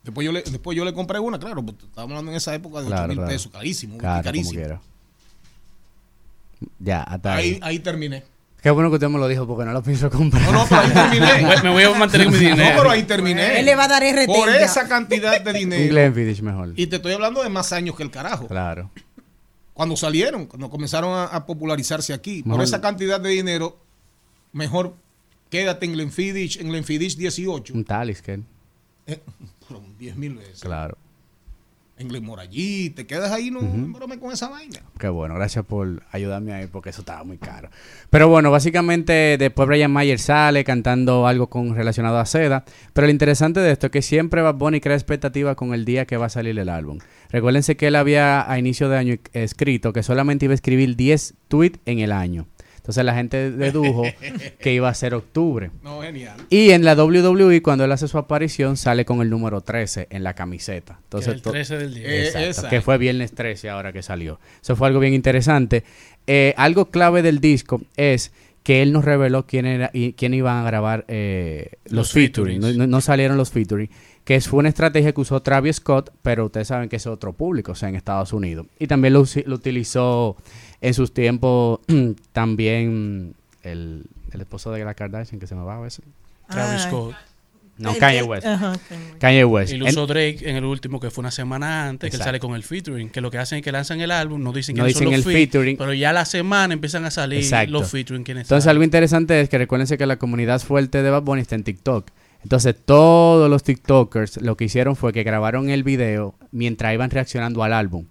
Después yo le, después yo le compré una, claro, porque estábamos hablando en esa época de 8 Claro, mil claro. pesos, carísimo, Claro, carísimo. Ya, hasta ahí. Ahí, ahí terminé. Qué bueno que usted me lo dijo porque no lo pienso comprar. No, no, pero ahí terminé. Me- voy a mantener mi dinero. No, pero ahí terminé. Él le va a dar RT Por esa cantidad de un dinero. Glenfiddich mejor. Y te estoy hablando de más años que el carajo. Claro. Cuando salieron, cuando comenzaron a, a popularizarse aquí. Por esa cantidad de dinero, mejor quédate en Glenfiddich, en Glenfiddich 18. Un Talisker. Eh, pero 10 mil veces. Claro. En Glenmorallí, te quedas ahí, no brome con esa vaina. Qué bueno, gracias por ayudarme ahí porque eso estaba muy caro. Pero bueno, básicamente después Brian Mayer sale cantando algo con relacionado a seda. Pero lo interesante de esto es que siempre Bad Bunny crea expectativa con el día que va a salir el álbum. Recuérdense que él había a inicio de año escrito que solamente iba a escribir 10 tweets en el año. Entonces la gente dedujo que iba a ser octubre. No, genial. Y en la WWE, cuando él hace su aparición, sale con el número 13 en la camiseta. Entonces, el to- 13 del día. Eh, Exacto, exacto. que fue viernes 13 ahora que salió. Eso fue algo bien interesante. Eh, algo clave del disco es que él nos reveló quién era y quién iban a grabar eh, los, Los featuring. No, featurings. no- no salieron los featuring. Que fue una estrategia que usó Travis Scott, pero ustedes saben que es otro público, o sea, en Estados Unidos. Y también lo utilizó en sus tiempos también el, el esposo de la Kardashian, que se me va a veces. Travis Ah. Scott. No, El Kanye West. Ajá, Kanye West. Y lo usó Drake en el último, que fue una semana antes, que él sale con el featuring. Que lo que hacen es que lanzan el álbum, no dicen No quiénes son dicen los el feat, featuring. Pero ya la semana empiezan a salir Exacto. los featuring. Entonces, salen. algo interesante es que recuérdense que la comunidad fuerte de Bad Bunny está en TikTok. Entonces, todos los TikTokers lo que hicieron fue que grabaron el video mientras iban reaccionando al álbum.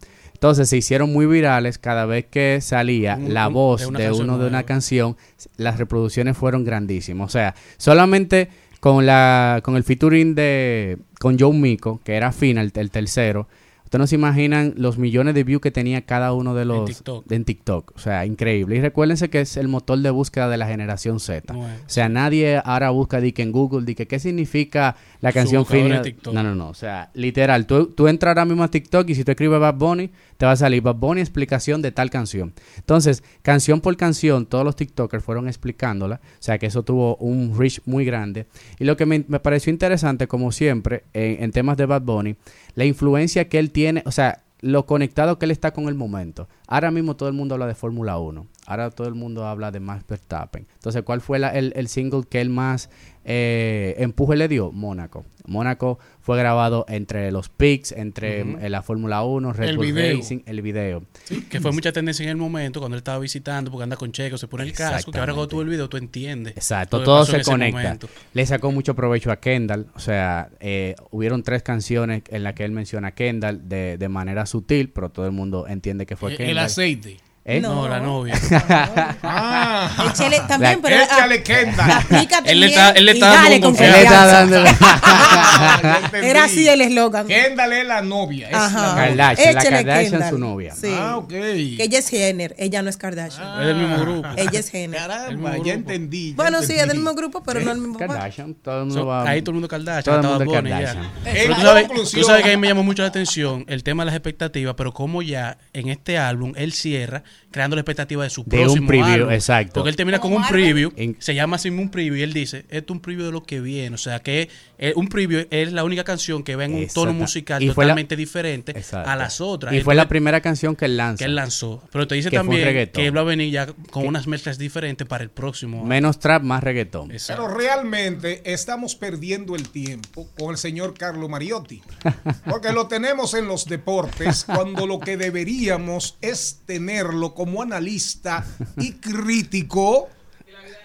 Entonces, se hicieron muy virales cada vez que salía Un- la voz de uno de una nueva. canción. Las reproducciones fueron grandísimas. O sea, solamente con la con el featuring de con Joe Mico, que era final, el tercero, Ustedes no se imaginan los millones de views que tenía cada uno de los TikTok. en TikTok. O sea, increíble. Y recuérdense que es el motor de búsqueda de la generación Z. Bueno. O sea, nadie ahora busca di que en Google, di que qué significa la canción buscador fina. de TikTok. No, no, no. O sea, literal, tú, tú entras ahora mismo a TikTok y si tú escribes Bad Bunny, te va a salir Bad Bunny explicación de tal canción. Entonces, canción por canción, todos los TikTokers fueron explicándola. O sea, que eso tuvo un reach muy grande. Y lo que me, me pareció interesante, como siempre, en, en temas de Bad Bunny, la influencia que él tiene, o sea, lo conectado que él está con el momento. Ahora mismo todo el mundo habla de Fórmula 1. Ahora todo el mundo habla de Max Verstappen. Entonces, ¿cuál fue la- el, el single que él más eh, empuje le dio? Mónaco. Mónaco fue grabado entre los picks, entre eh, la Fórmula 1, Red El Bull video. Racing, el video. Que fue mucha tendencia en el momento cuando él estaba visitando, porque anda con checo, se pone el casco, que ahora cuando tú el video tú entiendes. Exacto, todo se conecta. momento. Le sacó mucho provecho a Kendall. O sea, eh, hubieron tres canciones en las que él menciona a Kendall de, de manera sutil, pero todo el mundo entiende que fue El- Kendall. el aceite. ¿Eh? No, la novia. Ah. Échale también, pero Échale ah, Kendall. aplícate Él le bien está- él le está dando confianza. Él está dando- entendí. Era así el eslogan. Kendall es la novia. Es Ajá. la. Kardashian, la Kardashian Kendall. su novia. Sí. Ah, ok. Que ella es Jenner, ella no es Kardashian. Es del mismo grupo. Ella es Jenner. Caramba, ya entendí. ya Bueno, sí, es del mismo grupo, pero no el mismo papá. Kardashian, todo el mundo So, va. ahí todo el mundo Kardashian, Todo el mundo. Kardashian. Pero tú sabes, tú sabes que a mí me llamó mucho la atención el tema de las expectativas, pero como ya en este álbum él cierra creando la expectativa de su De un próximo preview, álbum. exacto. Porque él termina con un preview, En- se llama así un preview y él dice, esto es un preview de lo que viene, o sea que eh, un preview es la única canción que va en un tono musical Y la- totalmente diferente Exacto. a las otras. Y fue la primera canción que él lanza. que él lanzó. Pero te dice un también que él va a venir ya con unas mezclas diferentes para el próximo. Menos trap, más reggaetón. Exacto. Pero realmente estamos perdiendo el tiempo con el señor Carlo Mariotti. Porque lo tenemos en los deportes cuando lo que deberíamos es tenerlo como analista y crítico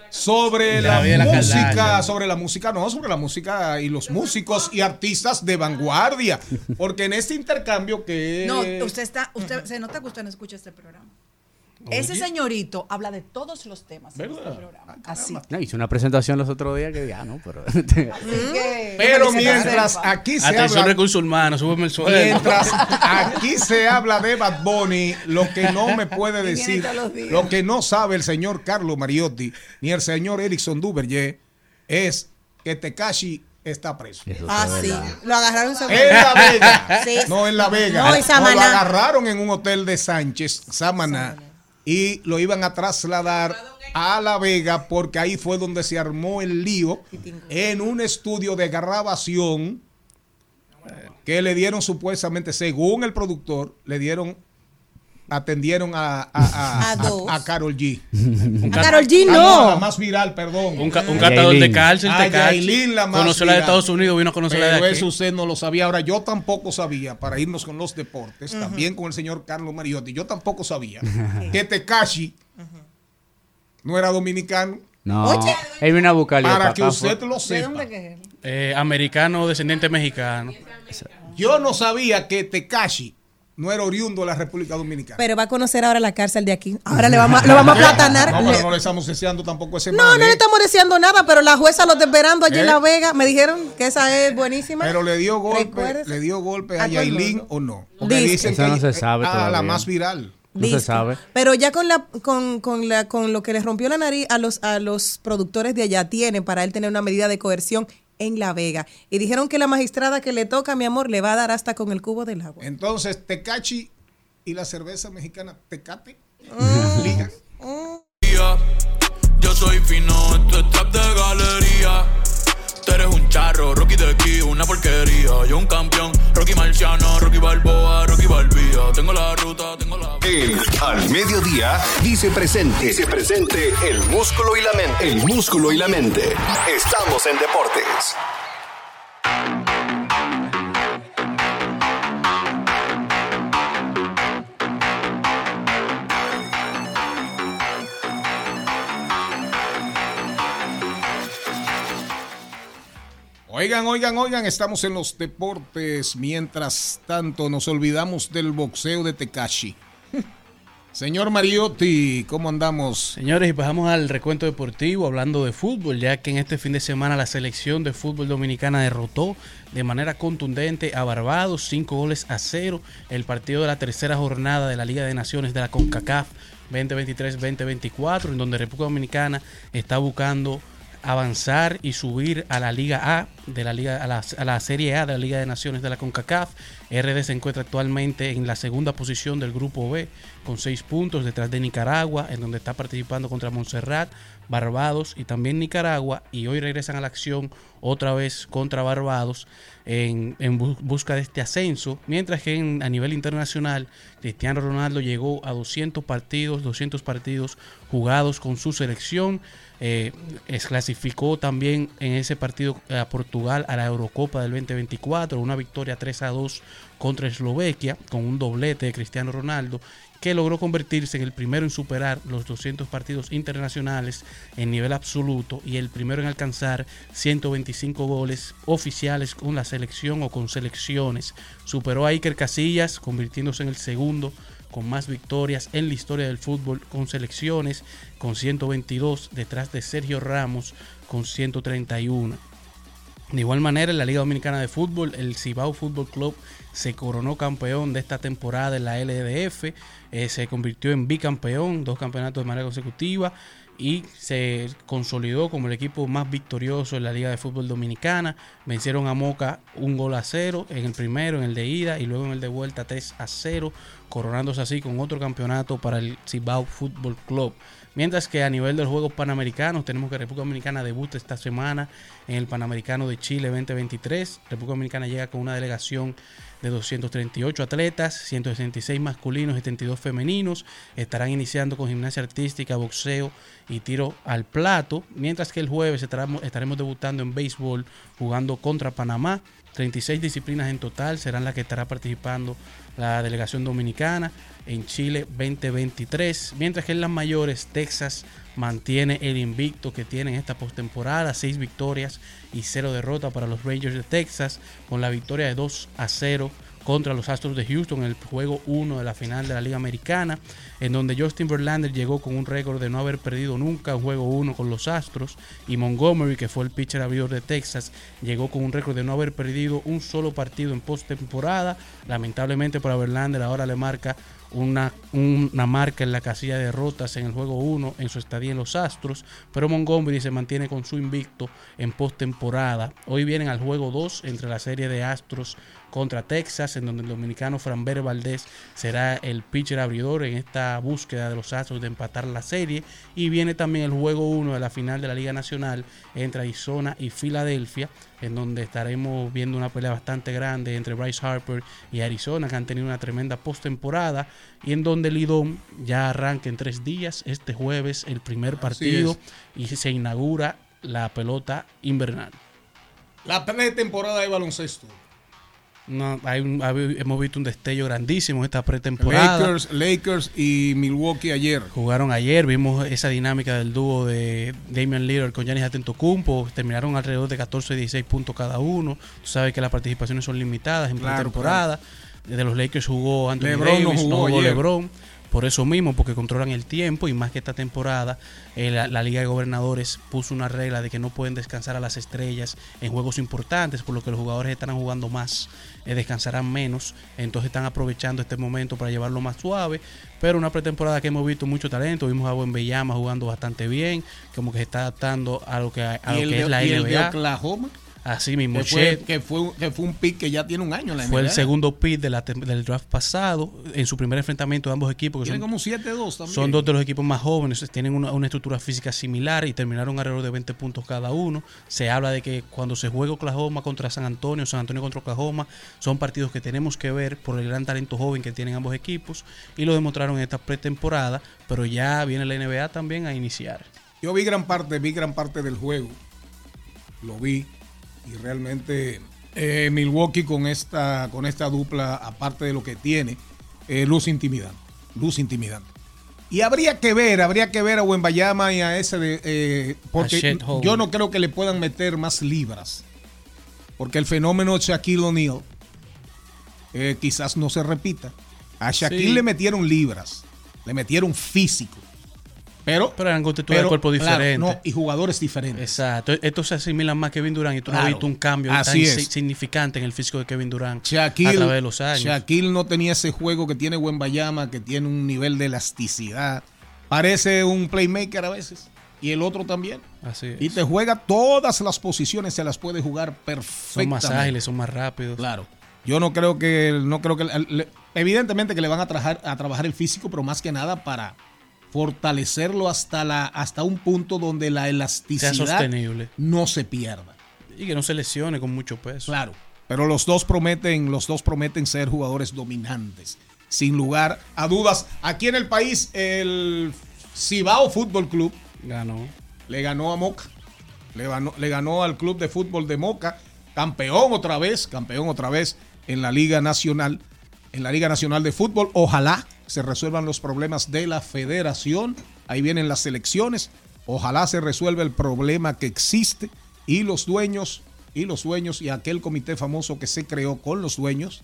sobre La música, sobre la música, no, sobre la música y los músicos y artistas de vanguardia. Porque en este intercambio que... No, usted está, usted se nota que usted no escucha este programa. Ese señorito habla de todos los temas en este programa. Así. No, hice una presentación los otros días que ya, no, pero. Así que- Pero que se mientras aquí se Atención habla... recursos humanos, súbeme el sueldo. Mientras aquí se habla de Bad Bunny, lo que no me puede decir, lo que no sabe el señor Carlos Mariotti ni el señor Erickson Duverger es que Tekashi está preso. Ah, sí. Lo agarraron. En La Vega. Sí. No, en La Vega. No, en Samaná. lo agarraron en un hotel de Sánchez, Samaná, y lo iban a trasladar a La Vega porque ahí fue donde se armó el lío en un estudio de grabación que le dieron supuestamente, según el productor, le dieron, atendieron a, a, a, A dos. a- a Karol G. A Karol G Ah, no. la más viral, perdón. Un, ca- un A catador de cárcel, A te cacha. Yailin, la más Conoció la de viral. Estados Unidos, vino a conocer la Pero de aquí. eso usted no lo sabía. Ahora, yo tampoco sabía, para irnos con los deportes, también con el señor Carlos Mariotti, yo tampoco sabía que Tekashi no era dominicano. No. Oye. Él vino a buscarle. Para papá, que usted lo ¿De sepa. dónde que es? Eh, americano, descendiente mexicano. Yo no sabía que Tekashi no era oriundo de la República Dominicana. Pero va a conocer ahora la cárcel de aquí. Ahora le vamos a, lo vamos a platanar. No, Le- pero no le estamos deseando tampoco ese No, mal, no le ¿eh? estamos deseando nada, pero la jueza lo está esperando allí en ¿Eh? La Vega. Me dijeron que esa es buenísima. Pero le dio golpe, le dio golpe A a Yailin mundo. o no. Porque Dice. dicen que no se sabe ah, la más viral. No se sabe. Pero ya con la con, con la con lo que le rompió la nariz a los a los productores de allá tienen para él tener una medida de coerción en La Vega. Y dijeron que la magistrada que le toca, mi amor, le va a dar hasta con el cubo del agua. Entonces, Tecachi y la cerveza mexicana Tecate Mm. ligan. Yo soy fino, esto es trap de galería. Tú eres un charro, Rocky de aquí, una porquería. Yo un campeón, Rocky Marciano, Rocky Balboa, Rocky Balbía. Tengo la ruta, tengo la. El Al Mediodía dice presente. Dice presente el músculo y la mente. El músculo y la mente. Estamos en deportes. Oigan, oigan, oigan, estamos en los deportes. Mientras tanto, nos olvidamos del boxeo de Tekashi. Señor Mariotti, ¿cómo andamos? Señores, y pasamos al recuento deportivo hablando de fútbol, ya que en este fin de semana la selección de fútbol dominicana derrotó de manera contundente a Barbados, cinco goles a cero, el partido de la tercera jornada de la Liga de Naciones de la CONCACAF 2023-2024, en donde República Dominicana está buscando avanzar y subir a la Liga A de la Liga a la, Serie A de la Liga de Naciones de la CONCACAF. RD se encuentra actualmente en la segunda posición del grupo B con seis puntos detrás de Nicaragua, en donde está participando contra Montserrat, Barbados y también Nicaragua. Y hoy regresan a la acción otra vez contra Barbados en, en bu- busca de este ascenso. Mientras que a nivel internacional, Cristiano Ronaldo llegó a 200 partidos, 200 partidos jugados con su selección. Eh, es- clasificó también en ese partido a Portugal a la Eurocopa del 2024, una victoria 3 a 2 contra Eslovaquia con un doblete de Cristiano Ronaldo que logró convertirse en el primero en superar los 200 partidos internacionales en nivel absoluto y el primero en alcanzar 125 goles oficiales con la selección o con selecciones. Superó a Iker Casillas convirtiéndose en el segundo con más victorias en la historia del fútbol con selecciones, con 122 detrás de Sergio Ramos con 131. De igual manera, en la Liga Dominicana de Fútbol, el Cibao Fútbol Club se coronó campeón de esta temporada en la LDF, eh, se convirtió en bicampeón, dos campeonatos de manera consecutiva y se consolidó como el equipo más victorioso en la Liga de Fútbol Dominicana. Vencieron a Moca un gol a cero en el primero, en el de ida y luego en el de vuelta 3 a 0, coronándose así con otro campeonato para el Cibao Fútbol Club. Mientras que a nivel de los Juegos Panamericanos, tenemos que República Dominicana debuta esta semana en el Panamericano de Chile 2023. República Dominicana llega con una delegación de 238 atletas, 166 masculinos y 72 femeninos. Estarán iniciando con gimnasia artística, boxeo y tiro al plato. Mientras que el jueves estaremos, estaremos debutando en béisbol jugando contra Panamá. 36 disciplinas en total serán las que estará participando la delegación dominicana en Chile 2023. Mientras que en las mayores, Texas mantiene el invicto que tiene en esta postemporada, 6 victorias y 0 derrotas para los Rangers de Texas, con la victoria de 2 a 0 contra los Astros de Houston en el juego 1 de la final de la Liga Americana, en donde Justin Verlander llegó con un récord de no haber perdido nunca un juego 1 con los Astros, y Montgomery, que fue el pitcher abridor de Texas, llegó con un récord de no haber perdido un solo partido en postemporada. Lamentablemente para Verlander ahora le marca una, una marca en la casilla de derrotas en el juego 1 en su estadía en los Astros, pero Montgomery se mantiene con su invicto en postemporada. Hoy vienen al juego 2 entre la serie de Astros contra Texas, en donde el dominicano Franber Valdés será el pitcher abridor en esta búsqueda de los Astros de empatar la serie. Y viene también el juego 1 de la final de la Liga Nacional entre Arizona y Filadelfia, en donde estaremos viendo una pelea bastante grande entre Bryce Harper y Arizona, que han tenido una tremenda postemporada, y en donde Lidón ya arranca en tres días, este jueves, el primer partido, y se inaugura la pelota invernal. La pretemporada de baloncesto. No, hay un- hemos visto un destello grandísimo en esta pretemporada. Lakers, Lakers y Milwaukee ayer. Jugaron ayer, vimos esa dinámica del dúo de Damian Lillard con Giannis Antetokounmpo, terminaron alrededor de 14 y 16 puntos cada uno. Tú sabes que las participaciones son limitadas en Claro, pretemporada. De los Lakers jugó Anthony LeBron Davis, no jugó. LeBron. Por eso mismo, porque controlan el tiempo y más que esta temporada, eh, la, la Liga de Gobernadores puso una regla de que no pueden descansar a las estrellas en juegos importantes, por lo que los jugadores estarán jugando más, eh, descansarán menos, entonces están aprovechando este momento para llevarlo más suave, pero una pretemporada que hemos visto mucho talento, vimos a Buen Bellama jugando bastante bien, como que se está adaptando a lo que, a lo que de, es la y el de NBA. Oklahoma. Así mismo, Que fue, que, fue, que fue un pick que ya tiene un año en la fue el NBA. segundo pick de la tem- del draft pasado en su primer enfrentamiento de ambos equipos. Que Tienen son, como 7-2 también. son dos de los equipos más jóvenes, tienen una, una estructura física similar y terminaron alrededor de 20 puntos cada uno. Se habla de que cuando se juega Oklahoma contra San Antonio, San Antonio contra Oklahoma, son partidos que tenemos que ver por el gran talento joven que tienen ambos equipos y lo demostraron en esta pretemporada, pero ya viene la NBA también a iniciar. Yo vi gran parte, vi gran parte del juego. Lo vi. Y realmente eh, Milwaukee con esta, con esta dupla, aparte de lo que tiene, eh, luz intimidante. Luz intimidante. Y habría que ver, habría que ver a Wembayama y a ese de. eh, porque yo no creo que le puedan meter más libras. Porque el fenómeno de Shaquille O'Neal eh, quizás no se repita. A Shaquille Sí. le metieron libras. le metieron físico. Pero, Pero eran constituidos de cuerpo claro, diferente. no, y jugadores diferentes. Exacto. Estos se asimilan más a Kevin Durant y tú no has visto un cambio Así tan es. si- significante en el físico de Kevin Durant Shaquille, a través de los años. Shaquille no tenía ese juego que tiene Wembayama, que tiene un nivel de elasticidad. Parece un playmaker a veces. Y el otro también. Así es. Y te juega todas las posiciones, se las puede jugar Son perfectamente. más ágiles, son más rápidos. Claro. Yo no creo que, no creo que, evidentemente que le van a trabajar, a trabajar el físico, pero más que nada para fortalecerlo hasta la, hasta un punto donde la elasticidad sostenible. no se pierda. Y que no se lesione con mucho peso. Claro. Pero los dos prometen, los dos prometen ser jugadores dominantes. Sin lugar a dudas. Aquí en el país, el Cibao Fútbol Club Ganó. le ganó a Moca. Le ganó, le ganó al club de fútbol de Moca. Campeón otra vez, campeón otra vez en la Liga Nacional. En la Liga Nacional de Fútbol. Ojalá se resuelvan los problemas de la federación. Ahí vienen las elecciones. Ojalá se resuelva el problema que existe. Y los dueños, y los dueños, y aquel comité famoso que se creó con los dueños,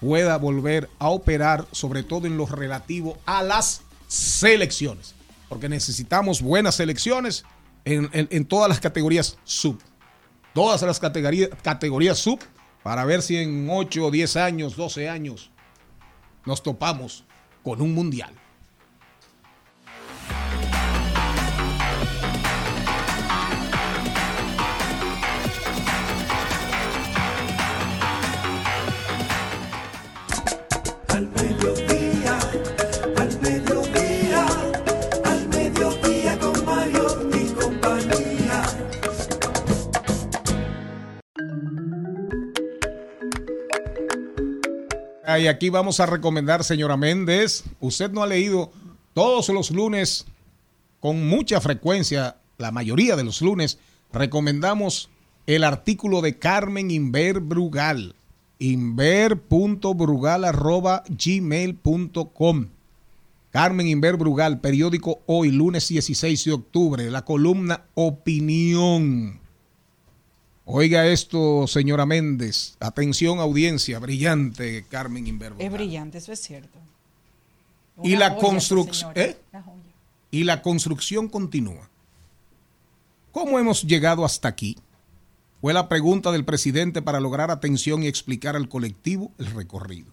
pueda volver a operar, sobre todo en lo relativo a las selecciones. Porque necesitamos buenas selecciones en, en- en todas las categorías sub. Todas las categorías, categorías sub, para ver si en 8, 10 años, 12 años nos topamos con un mundial. Y aquí vamos a recomendar, señora Méndez, usted no ha leído todos los lunes, con mucha frecuencia, la mayoría de los lunes, recomendamos el artículo de Carmen Inver Brugal, inver.brugal.gmail.com. Carmen Inver Brugal, periódico Hoy, lunes 16 de octubre, la columna Opinión. Oiga esto, señora Méndez. Atención, audiencia, brillante Carmen Inver Es brillante, eso es cierto. Y la construcción. ¿eh? Y la construcción continúa. ¿Cómo hemos llegado hasta aquí? Fue la pregunta del presidente para lograr atención y explicar al colectivo el recorrido.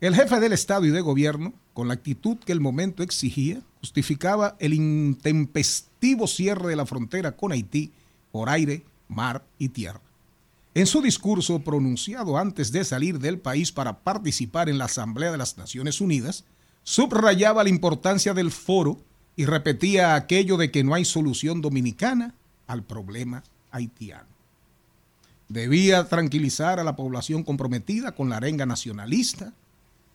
El jefe del Estado y de Gobierno, con la actitud que el momento exigía, justificaba el intempestivo cierre de la frontera con Haití por aire, mar y tierra. En su discurso pronunciado antes de salir del país para participar en la Asamblea de las Naciones Unidas, subrayaba la importancia del foro y repetía aquello de que no hay solución dominicana al problema haitiano. Debía tranquilizar a la población comprometida con la arenga nacionalista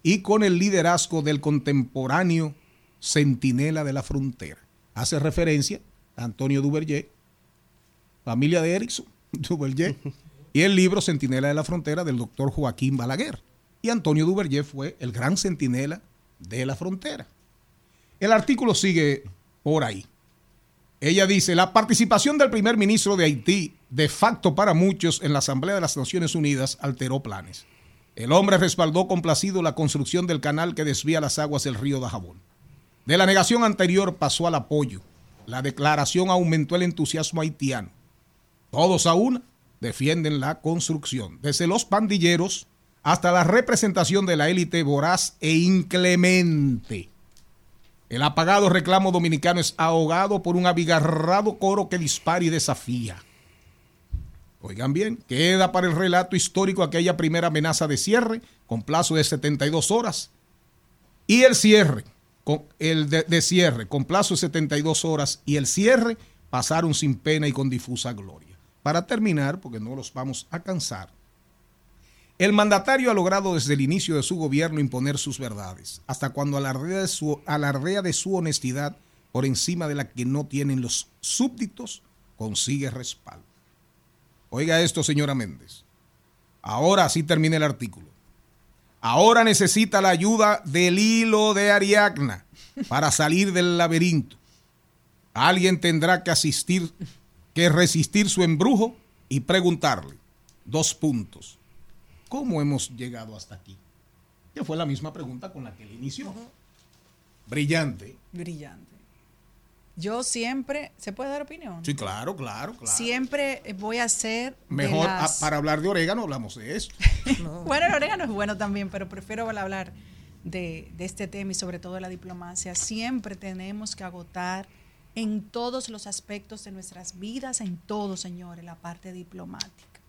y con el liderazgo del contemporáneo centinela de la frontera. Hace referencia a Antonio Duverger, familia de Erickson, Duverger, y el libro Centinela de la Frontera del doctor Joaquín Balaguer. Y Antonio Duverger fue el gran centinela de la frontera. El artículo sigue por ahí. Ella dice, la participación del primer ministro de Haití, de facto para muchos, en la Asamblea de las Naciones Unidas, alteró planes. El hombre respaldó complacido la construcción del canal que desvía las aguas del río Dajabón. De la negación anterior pasó al apoyo. La declaración aumentó el entusiasmo haitiano. Todos a una defienden la construcción, desde los pandilleros hasta la representación de la élite voraz e inclemente. El apagado reclamo dominicano es ahogado por un abigarrado coro que dispara y desafía. Oigan bien, queda para el relato histórico aquella primera amenaza de cierre con plazo de 72 horas y el cierre, con el de, de cierre con plazo de 72 horas y el cierre pasaron sin pena y con difusa gloria. Para terminar, porque no los vamos a cansar, el mandatario ha logrado desde el inicio de su gobierno imponer sus verdades, hasta cuando alardea de su, de su honestidad por encima de la que no tienen los súbditos, consigue respaldo. Oiga esto, señora Méndez. Ahora sí termina el artículo. Ahora necesita la ayuda del hilo de Ariadna para salir del laberinto. Alguien tendrá que asistir, que resistir su embrujo y preguntarle, dos puntos, ¿cómo hemos llegado hasta aquí? Que fue la misma pregunta con la que él inició. Brillante. Brillante. Yo siempre, ¿se puede dar opinión? Sí, claro, claro, claro. Siempre voy a ser Mejor las- ah, para hablar de orégano hablamos de eso. Bueno, el orégano es bueno también, pero prefiero hablar de, de este tema y sobre todo de la diplomacia. Siempre tenemos que agotar en todos los aspectos de nuestras vidas, en todo, señores, la parte diplomática.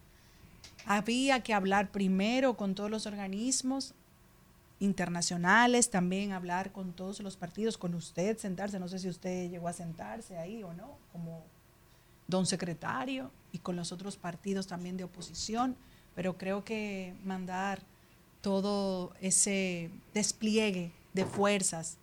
Había que hablar primero con todos los organismos internacionales, también hablar con todos los partidos, con usted, sentarse, no sé si usted llegó a sentarse ahí o no, como don secretario y con los otros partidos también de oposición, pero creo que mandar todo ese despliegue de fuerzas,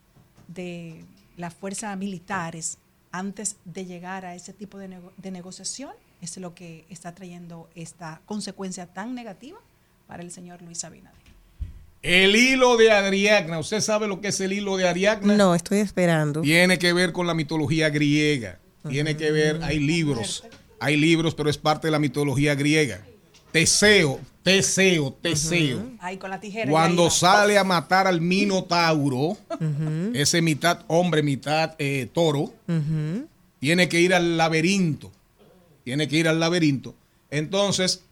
de las fuerzas militares, antes de llegar a ese tipo de, nego- de negociación, es lo que está trayendo esta consecuencia tan negativa para el señor Luis Abinader. El hilo de Ariadna, ¿usted sabe lo que es el hilo de Ariadna? No, estoy esperando. Tiene que ver con la mitología griega. Tiene que ver, hay libros, hay libros, pero es parte de la mitología griega. Teseo, Teseo, Teseo. Ahí con la tijera. Cuando sale a matar al Minotauro, ese mitad hombre, mitad eh, toro, tiene que ir al laberinto. Tiene que ir al laberinto. Entonces,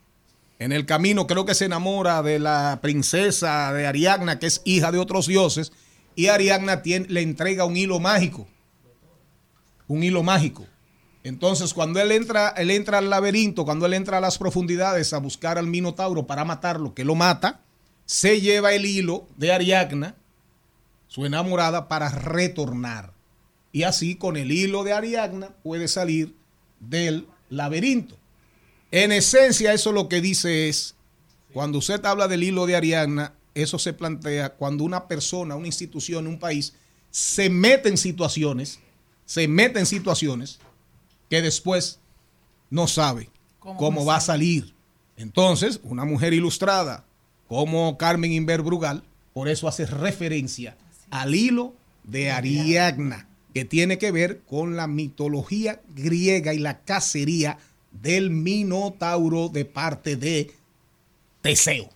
en el camino creo que se enamora de la princesa de Ariadna, que es hija de otros dioses, y Ariadna tiene- le entrega un hilo mágico. Un hilo mágico. Entonces, cuando él entra, él entra al laberinto, cuando él entra a las profundidades a buscar al Minotauro para matarlo, que lo mata, se lleva el hilo de Ariadna, su enamorada, para retornar. Y así, con el hilo de Ariadna, puede salir del laberinto. En esencia, eso lo que dice es, cuando usted habla del hilo de Ariadna, eso se plantea cuando una persona, una institución, un país, se mete en situaciones, se mete en situaciones que después no sabe ¿Cómo cómo, va a va a salir. Entonces, una mujer ilustrada como Carmen Inver Brugal, por eso hace referencia al hilo de Ariadna, que tiene que ver con la mitología griega y la cacería del Minotauro de parte de Teseo.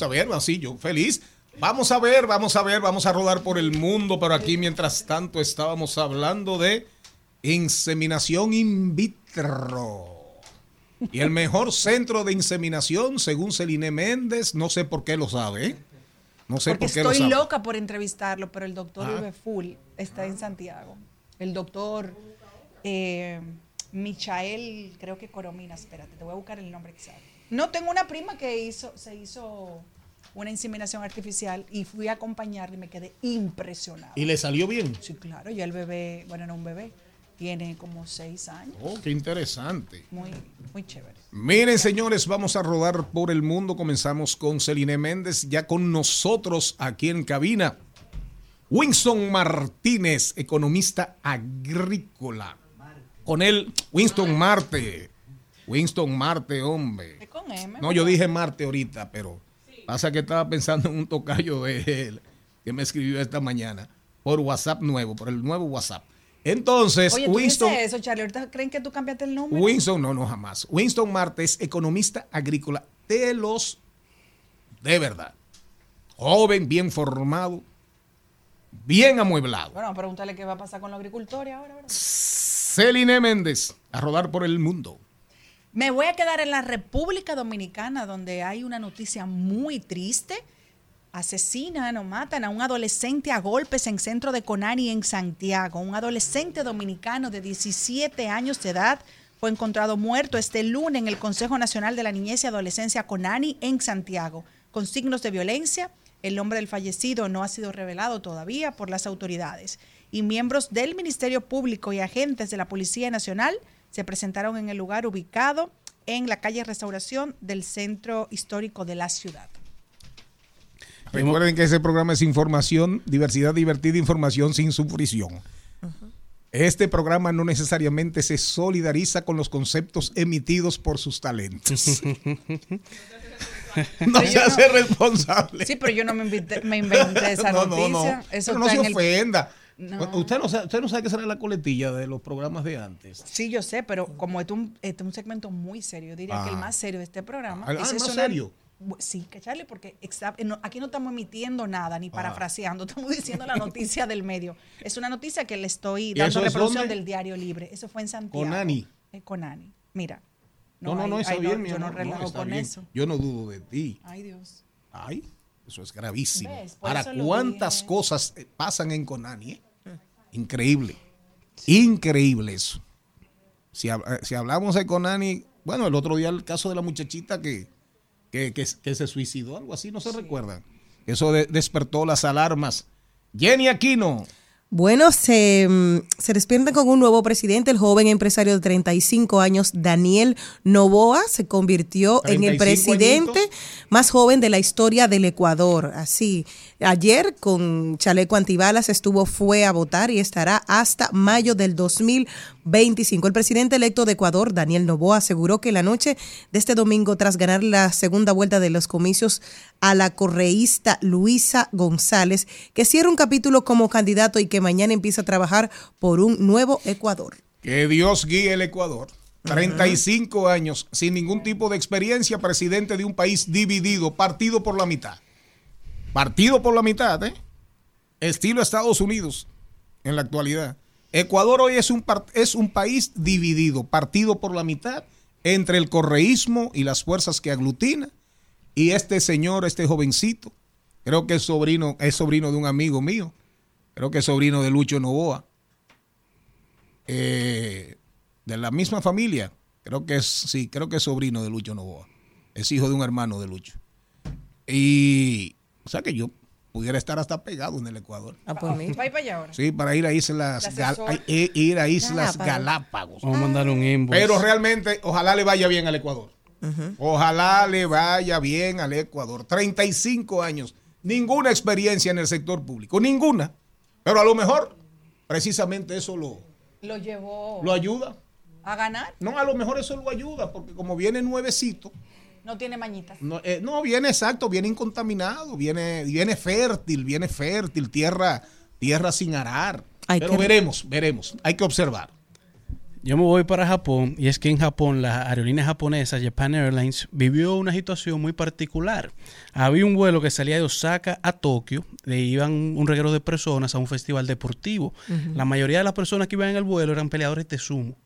Vamos a ver, así yo feliz. Vamos a ver, vamos a ver, vamos a rodar por el mundo, pero aquí mientras tanto estábamos hablando de inseminación in vitro. Y el mejor centro de inseminación, según Celine Méndez, no sé por qué lo sabe, ¿eh? No sé Porque por qué lo estoy sabe. loca por entrevistarlo, pero el doctor Ah. Vive Full está en Santiago. El doctor eh, Michael, creo que Coromina, espérate, te voy a buscar el nombre exacto. No, tengo una prima que hizo, se hizo una inseminación artificial y fui a acompañarle y me quedé impresionada. ¿Y le salió bien? Sí, claro, ya el bebé, bueno, no un bebé, tiene como seis años. Oh, qué interesante. Muy, muy chévere. Miren, señores, vamos a rodar por el mundo. Comenzamos con Celine Méndez, ya con nosotros aquí en cabina. Winston Martínez, economista agrícola. Con él, Winston Marte. Winston Marte, hombre. Es con M. No, yo dije Marte ahorita, pero pasa que estaba pensando en un tocayo de él que me escribió esta mañana por WhatsApp nuevo, por el nuevo WhatsApp. Entonces, Oye, ¿tú Winston. eso, Charlie? ¿Ahorita creen que tú cambiaste el nombre? Winston, no, no, jamás. Winston Marte es economista agrícola de los de verdad. Joven, bien formado, bien amueblado. Bueno, pregúntale qué va a pasar con los agricultores ahora, ¿verdad? Celine Méndez, a rodar por el mundo. Me voy a quedar en la República Dominicana, donde hay una noticia muy triste. Asesinan o matan a un adolescente a golpes en centro de Conani en Santiago. Un adolescente dominicano de 17 años de edad fue encontrado muerto este lunes en el Consejo Nacional de la Niñez y Adolescencia Conani en Santiago, con signos de violencia. El nombre del fallecido no ha sido revelado todavía por las autoridades. y miembros del Ministerio Público y agentes de la Policía Nacional se presentaron en el lugar ubicado en la calle Restauración del Centro Histórico de la ciudad. Recuerden que ese programa es información, diversidad divertida, información sin sufrición. Este programa no necesariamente se solidariza con los conceptos emitidos por sus talentos. no se hace responsable. Sí, pero yo no me, invité- me inventé esa No, no, no. noticia. Eso Pero no se el- ofenda. No. Usted, no sabe, usted no sabe qué será la coletilla de los programas de antes. Sí, yo sé, pero como este es un, es un segmento muy serio, yo diría que el Ah. más serio de este programa. Ah, es ¿el más serio? Sí, que Charlie, porque no- aquí no estamos emitiendo nada Ah. ni parafraseando, estamos diciendo la noticia del medio. Es una noticia que le estoy ¿Y dando reproducción del Diario Libre. Eso fue en Santiago. Con Ani. Eh, con Ani. Mira. No, no, no, está bien, mi Yo no relajo con bien. eso. Yo no dudo de ti. Ay, Dios. Ay, eso es gravísimo. Ahora, ¿cuántas cosas eh, pasan en Conani? eh? Increíble. Increíble eso. Si, eh, si hablamos de Conani, bueno, el otro día el caso de la muchachita que, que, que- que se suicidó, algo así, no se recuerdan. Eso de- despertó las alarmas. Jenny Aquino. Bueno, se, mm, se despierta con un nuevo presidente. El joven empresario de 35 años, Daniel Novoa, se convirtió en el 35 presidente más joven de la historia del Ecuador. Así, ayer con chaleco antibalas estuvo, fue a votar y estará hasta mayo del 2025. El presidente electo de Ecuador, Daniel Novoa, aseguró que la noche de este domingo, tras ganar la segunda vuelta de los comicios a la correísta Luisa González, que cierra un capítulo como candidato y que mañana empieza a trabajar por un nuevo Ecuador. Que Dios guíe el Ecuador. 35 años, sin ningún tipo de experiencia, presidente de un país dividido, partido por la mitad. Partido por la mitad, ¿eh? Estilo Estados Unidos en la actualidad. Ecuador hoy es un, es un país dividido, partido por la mitad, entre el correísmo y las fuerzas que aglutina. Y este señor, este jovencito, creo que es sobrino, es sobrino de un amigo mío, creo que es sobrino de Lucho Novoa eh, de la misma familia. Creo que es, sí, creo que es sobrino de Lucho Novoa. Es hijo de un hermano de Lucho. Y, o sea que yo pudiera estar hasta pegado en el Ecuador. Va para para allá ahora. Sí, para ir a Islas, La Gal- asesora. a- i- ir a Islas Galápagos. Galápagos. Vamos a mandar un inbox. Pero realmente, ojalá le vaya bien al Ecuador. Ojalá le vaya bien al Ecuador. 35 años, ninguna experiencia en el sector público, ninguna. Pero a lo mejor, precisamente eso lo, Lo llevó lo ayuda. a ganar. No, a lo mejor eso lo ayuda, porque como viene nuevecito, No tiene mañitas. no, eh, no, viene exacto, viene incontaminado, viene, viene fértil, viene fértil, tierra, tierra sin arar. Ay, Pero veremos, veremos, hay que observar. Yo me voy para Japón y es que en Japón la aerolínea japonesa Japan Airlines vivió una situación muy particular. Había un vuelo que salía de Osaka a Tokio, le iban un reguero de personas a un festival deportivo. La mayoría de las personas que iban en el vuelo eran peleadores de sumo.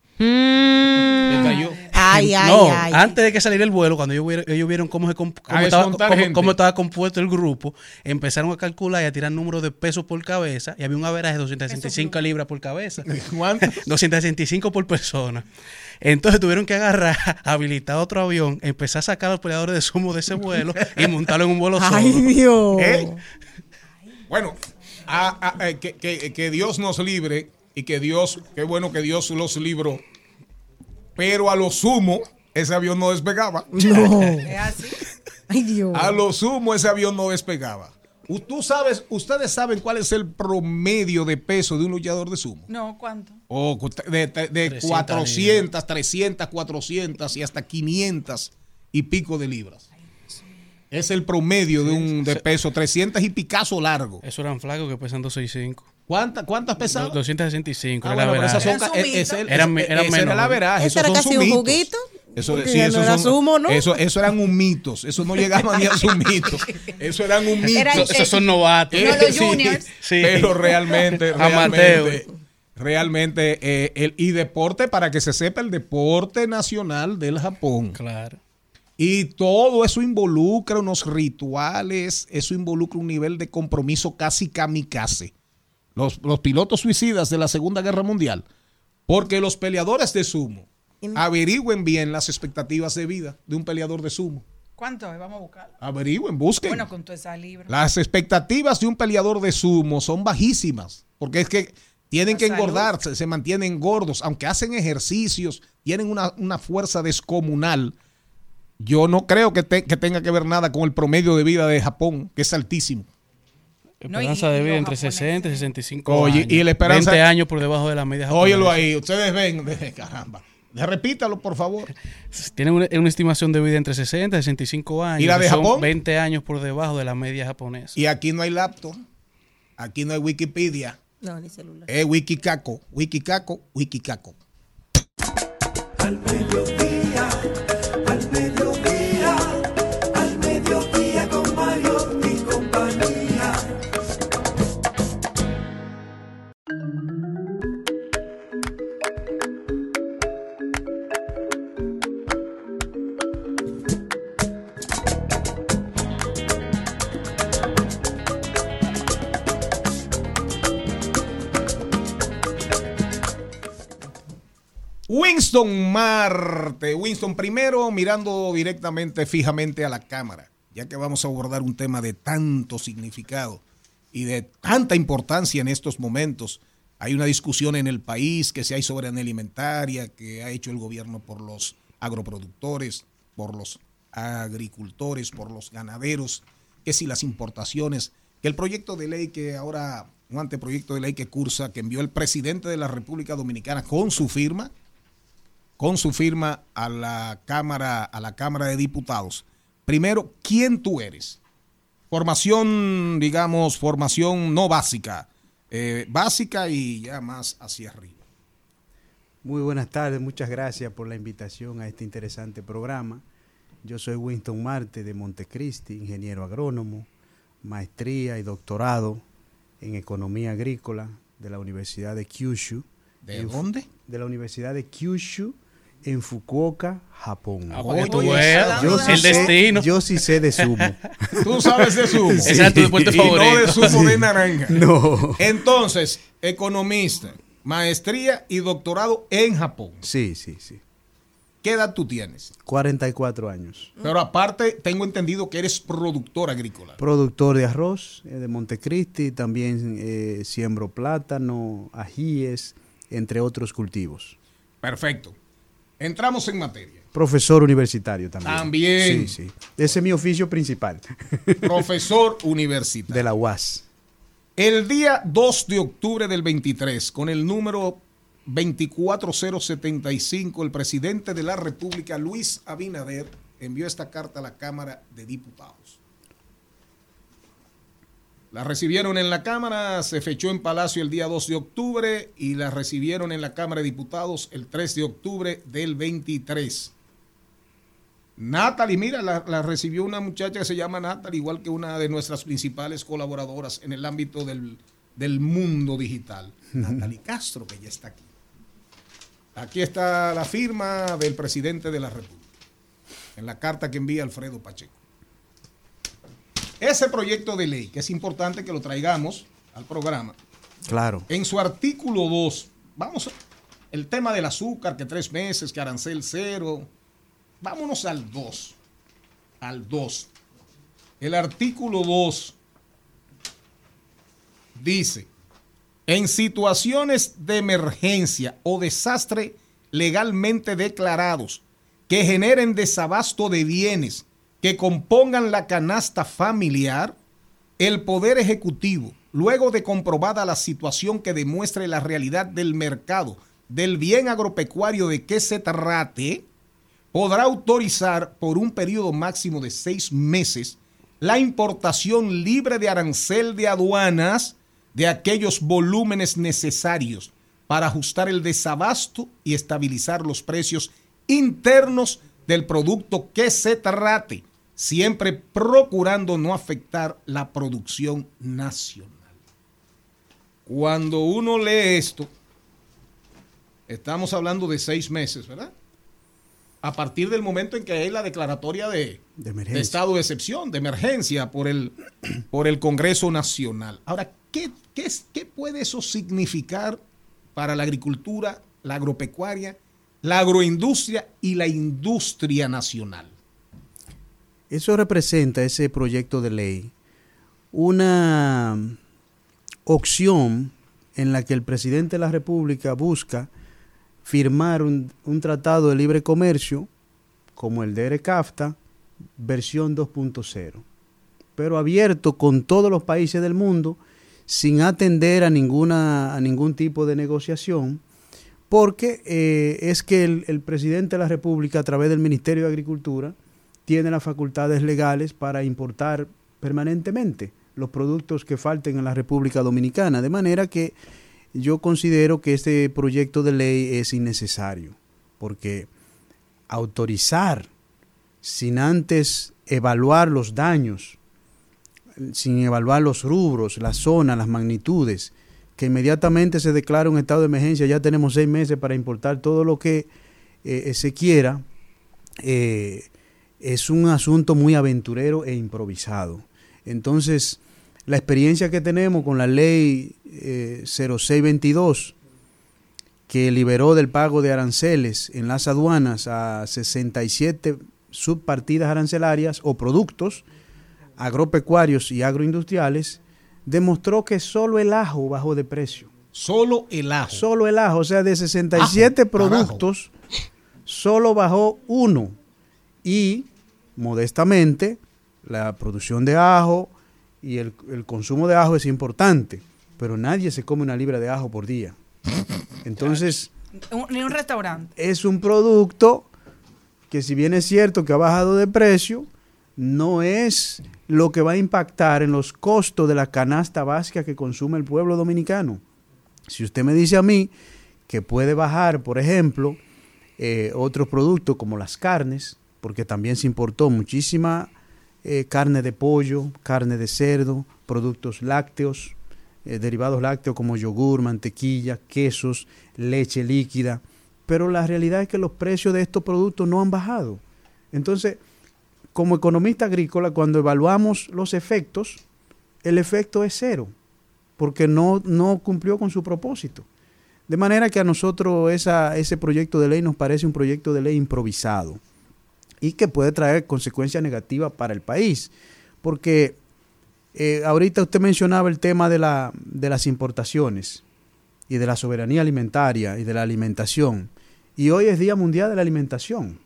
Ay, ay, no, ay. antes de que saliera el vuelo, cuando ellos vieron, ellos vieron cómo, se comp- cómo A estaba, desmontar cómo- gente. cómo estaba compuesto el grupo, empezaron a calcular y a tirar números de pesos por cabeza y había un averaje de 265 libras por cabeza. ¿Cuánto? 265 por persona. Entonces tuvieron que agarrar, habilitar otro avión, empezar a sacar a los peleadores de sumo de ese vuelo y montarlo en un vuelo solo. Ay, Dios. ¿Eh? Bueno, a- a- eh, que, que- que Dios nos libre y que Dios, qué bueno que Dios los libró. Pero a lo sumo, ese avión no despegaba. No. Es así. Ay, Dios. A lo sumo, ese avión no despegaba. Tú sabes, ustedes saben cuál es el promedio de peso de un luchador de sumo. No, ¿cuánto? O de, de- de 300 400, 300, 400 y hasta 500 y pico de libras. Es el promedio de un de peso, 300 y picazo largo. Eso eran flacos que pesan 265. ¿Cuántas, cuántas pesaban? 265. Ah, era bueno, e- Eran- eran era el menos. esos era casi un juguito. Eso, sí, no era son- sumo, ¿no? Eso, eso eran un mitos. Eso no llegaban ni a su mito. Eso eran un mito. Eran- Esos son novatos. Eh, No, los sí, juniors. Sí. Pero realmente, realmente, realmente eh, el, y deporte, para que se sepa, el deporte nacional del Japón. Claro. Y todo eso involucra unos rituales, eso involucra un nivel de compromiso casi kamikaze. Los, los pilotos suicidas de la Segunda Guerra Mundial. Porque los peleadores de sumo averigüen bien las expectativas de vida de un peleador de sumo. ¿Cuánto? Vamos a buscarlo. Averigüen, busquen. Bueno, con toda esa libra. Las expectativas de un peleador de sumo son bajísimas. Porque es que Tienen La que salud. engordar, se, se mantienen gordos, aunque hacen ejercicios, tienen una, una fuerza descomunal. Yo no creo que, te- que tenga que ver nada con el promedio de vida de Japón, que es altísimo. No, y- Esperanza de vida entre japoneses. 60 y 65 Oye, años. y la esperanza- 20 años por debajo de la media japonesa. Óyelo ahí, ustedes ven, caramba. Repítalo, por favor. Tienen una, una estimación de vida entre 60 y 65 años. ¿Y la de son Japón? 20 años por debajo de la media japonesa. Y aquí no hay laptop, aquí no hay Wikipedia, No, ni celular. es Wikicaco, Wikicaco, Wikicaco. Al Winston Marte. Winston, primero mirando directamente, fijamente a la cámara, ya que vamos a abordar un tema de tanto significado y de tanta importancia en estos momentos. Hay una discusión en el país que se hay soberanía alimentaria, que ha hecho el gobierno por los agroproductores, por los agricultores, por los ganaderos, que si las importaciones, que el proyecto de ley que ahora, un anteproyecto de ley que cursa, que envió el presidente de la República Dominicana con su firma, con su firma a la Cámara, a la Cámara de Diputados. Primero, ¿quién tú eres? Formación, digamos, formación no básica, eh, básica y ya más hacia arriba. Muy buenas tardes, muchas gracias por la invitación a este interesante programa. Yo soy Winston Marte de Montecristi, ingeniero agrónomo, maestría y doctorado en economía agrícola de la Universidad de Kyushu. ¿De En- dónde? De la Universidad de Kyushu en Fukuoka, Japón. Ah, tú veas, Yo sí el sé- destino. Yo sí sé de sumo. Tú sabes de zumo. Sí. Ese es tu deporte Y no favorito. de zumo de naranja. No. Entonces, economista, maestría y doctorado en Japón. Sí, sí, sí. ¿Qué edad tú tienes? 44 años. Pero aparte, tengo entendido que eres productor agrícola. Productor de arroz eh, de Montecristi, también eh, siembro plátano, ajíes, entre otros cultivos. Perfecto. Entramos en materia. Profesor universitario también. También. Sí, sí. Ese es mi oficio principal. Profesor universitario. de la UAS. El día 2 de octubre del 23, con el número 24075, el presidente de la República, Luis Abinader, envió esta carta a la Cámara de Diputados. La recibieron en la Cámara, se fechó en Palacio el día 2 de octubre y la recibieron en la Cámara de Diputados el 3 de octubre del 23. Natalie, mira, la, la recibió una muchacha que se llama Natalie, igual que una de nuestras principales colaboradoras en el ámbito del, del mundo digital. Natalie Castro, que ya está aquí. Aquí está la firma del presidente de la República, en la carta que envía Alfredo Pacheco. Ese proyecto de ley, que es importante que lo traigamos al programa, Claro. en su artículo 2, vamos, el tema del azúcar, que tres meses, que arancel cero, vámonos al 2, al 2. El artículo 2 dice, en situaciones de emergencia o desastre legalmente declarados que generen desabasto de bienes que compongan la canasta familiar, el Poder Ejecutivo, luego de comprobada la situación que demuestre la realidad del mercado del bien agropecuario de que se trate, podrá autorizar por un periodo máximo de seis meses la importación libre de arancel de aduanas de aquellos volúmenes necesarios para ajustar el desabasto y estabilizar los precios internos del producto que se trate, siempre procurando no afectar la producción nacional. Cuando uno lee esto, estamos hablando de seis meses, ¿verdad? A partir del momento en que hay la declaratoria de, De emergencia. de estado de excepción, de emergencia por el, por el Congreso Nacional. Ahora, ¿qué, qué, qué puede eso significar para la agricultura, la agropecuaria, la agroindustria y la industria nacional? Eso representa, ese proyecto de ley, una opción en la que el presidente de la República busca firmar un, un tratado de libre comercio como el de ERECAFTA, versión 2.0, pero abierto con todos los países del mundo sin atender a, ninguna, a ningún tipo de negociación, porque eh, es que el, el presidente de la República, a través del Ministerio de Agricultura, tiene las facultades legales para importar permanentemente los productos que falten en la República Dominicana, de manera que yo considero que este proyecto de ley es innecesario, porque autorizar sin antes evaluar los daños, sin evaluar los rubros, la zona, las magnitudes, que inmediatamente se declara un estado de emergencia, ya tenemos seis meses para importar todo lo que eh, se quiera, eh, es un asunto muy aventurero e improvisado. Entonces, la experiencia que tenemos con la ley eh, 0622, que liberó del pago de aranceles en las aduanas a 67 subpartidas arancelarias o productos agropecuarios y agroindustriales, demostró que solo el ajo bajó de precio. Solo el ajo. Solo el ajo, o sea, de 67 Ajo, productos, solo bajó uno. Y, modestamente, la producción de ajo y el, el consumo de ajo es importante, pero nadie se come una libra de ajo por día. Entonces, Ni un restaurante. es un producto que si bien es cierto que ha bajado de precio, no es lo que va a impactar en los costos de la canasta básica que consume el pueblo dominicano. Si usted me dice a mí que puede bajar, por ejemplo, eh, otros productos como las carnes, porque también se importó muchísima eh, carne de pollo, carne de cerdo, productos lácteos, eh, derivados lácteos como yogur, mantequilla, quesos, leche líquida. Pero la realidad es que los precios de estos productos no han bajado. Entonces, como economista agrícola, cuando evaluamos los efectos, el efecto es cero, porque no, no cumplió con su propósito. De manera que a nosotros ese proyecto de ley nos parece un proyecto de ley improvisado y que puede traer consecuencias negativas para el país. Porque eh, ahorita usted mencionaba el tema de, la, de las importaciones y de la soberanía alimentaria y de la alimentación. Y hoy es Día Mundial de la Alimentación.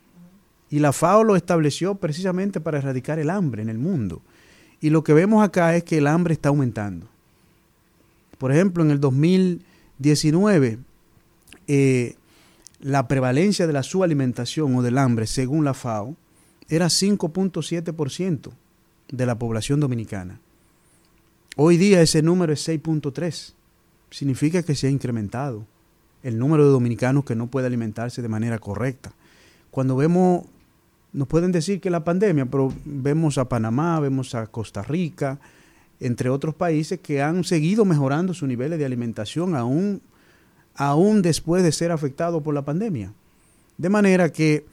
Y la FAO lo estableció precisamente para erradicar el hambre en el mundo. Y lo que vemos acá es que el hambre está aumentando. Por ejemplo, en el 2019, eh, la prevalencia de la subalimentación o del hambre, según la FAO, era 5.7% de la población dominicana. Hoy día ese número es 6.3. Significa que se ha incrementado el número de dominicanos que no puede alimentarse de manera correcta. Cuando vemos, nos pueden decir que la pandemia, pero vemos a Panamá, vemos a Costa Rica, entre otros países que han seguido mejorando sus niveles de alimentación aún, aún después de ser afectados por la pandemia. De manera que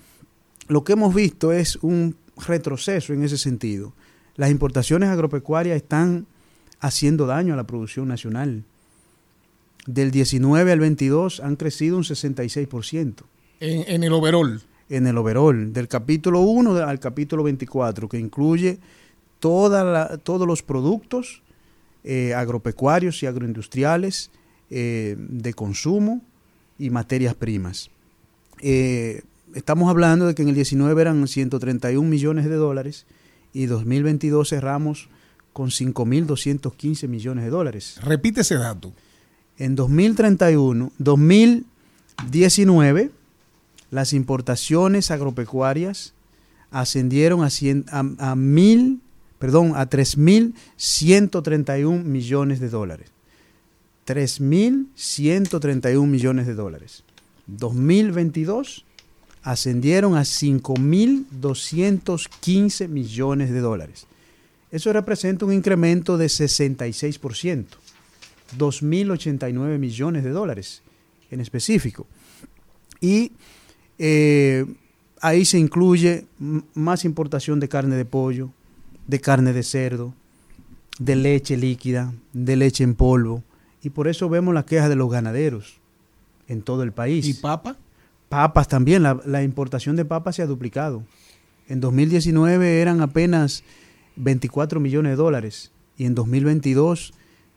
lo que hemos visto es un retroceso en ese sentido. Las importaciones agropecuarias están haciendo daño a la producción nacional. Del 19 al 22 han crecido un 66%. En, en el overall. En el overall, del capítulo 1 al capítulo 24, que incluye toda la- todos los productos eh, agropecuarios y agroindustriales eh, de consumo y materias primas. Eh, estamos hablando de que en el 19 eran 131 millones de dólares y 2022 cerramos con 5.215 millones de dólares. Repite ese dato. En 2031, 2019, las importaciones agropecuarias ascendieron a, cien- a, a mil, perdón, a 3.131 millones de dólares. 3.131 millones de dólares. 2022 ascendieron a 5.215 millones de dólares. Eso representa un incremento de 66%. 2.089 millones de dólares en específico. Y eh, ahí se incluye más importación de carne de pollo, de carne de cerdo, de leche líquida, de leche en polvo. Y por eso vemos las quejas de los ganaderos en todo el país. ¿Y papa? Papas también, la, la importación de papas se ha duplicado. En 2019 eran apenas 24 millones de dólares y en 2022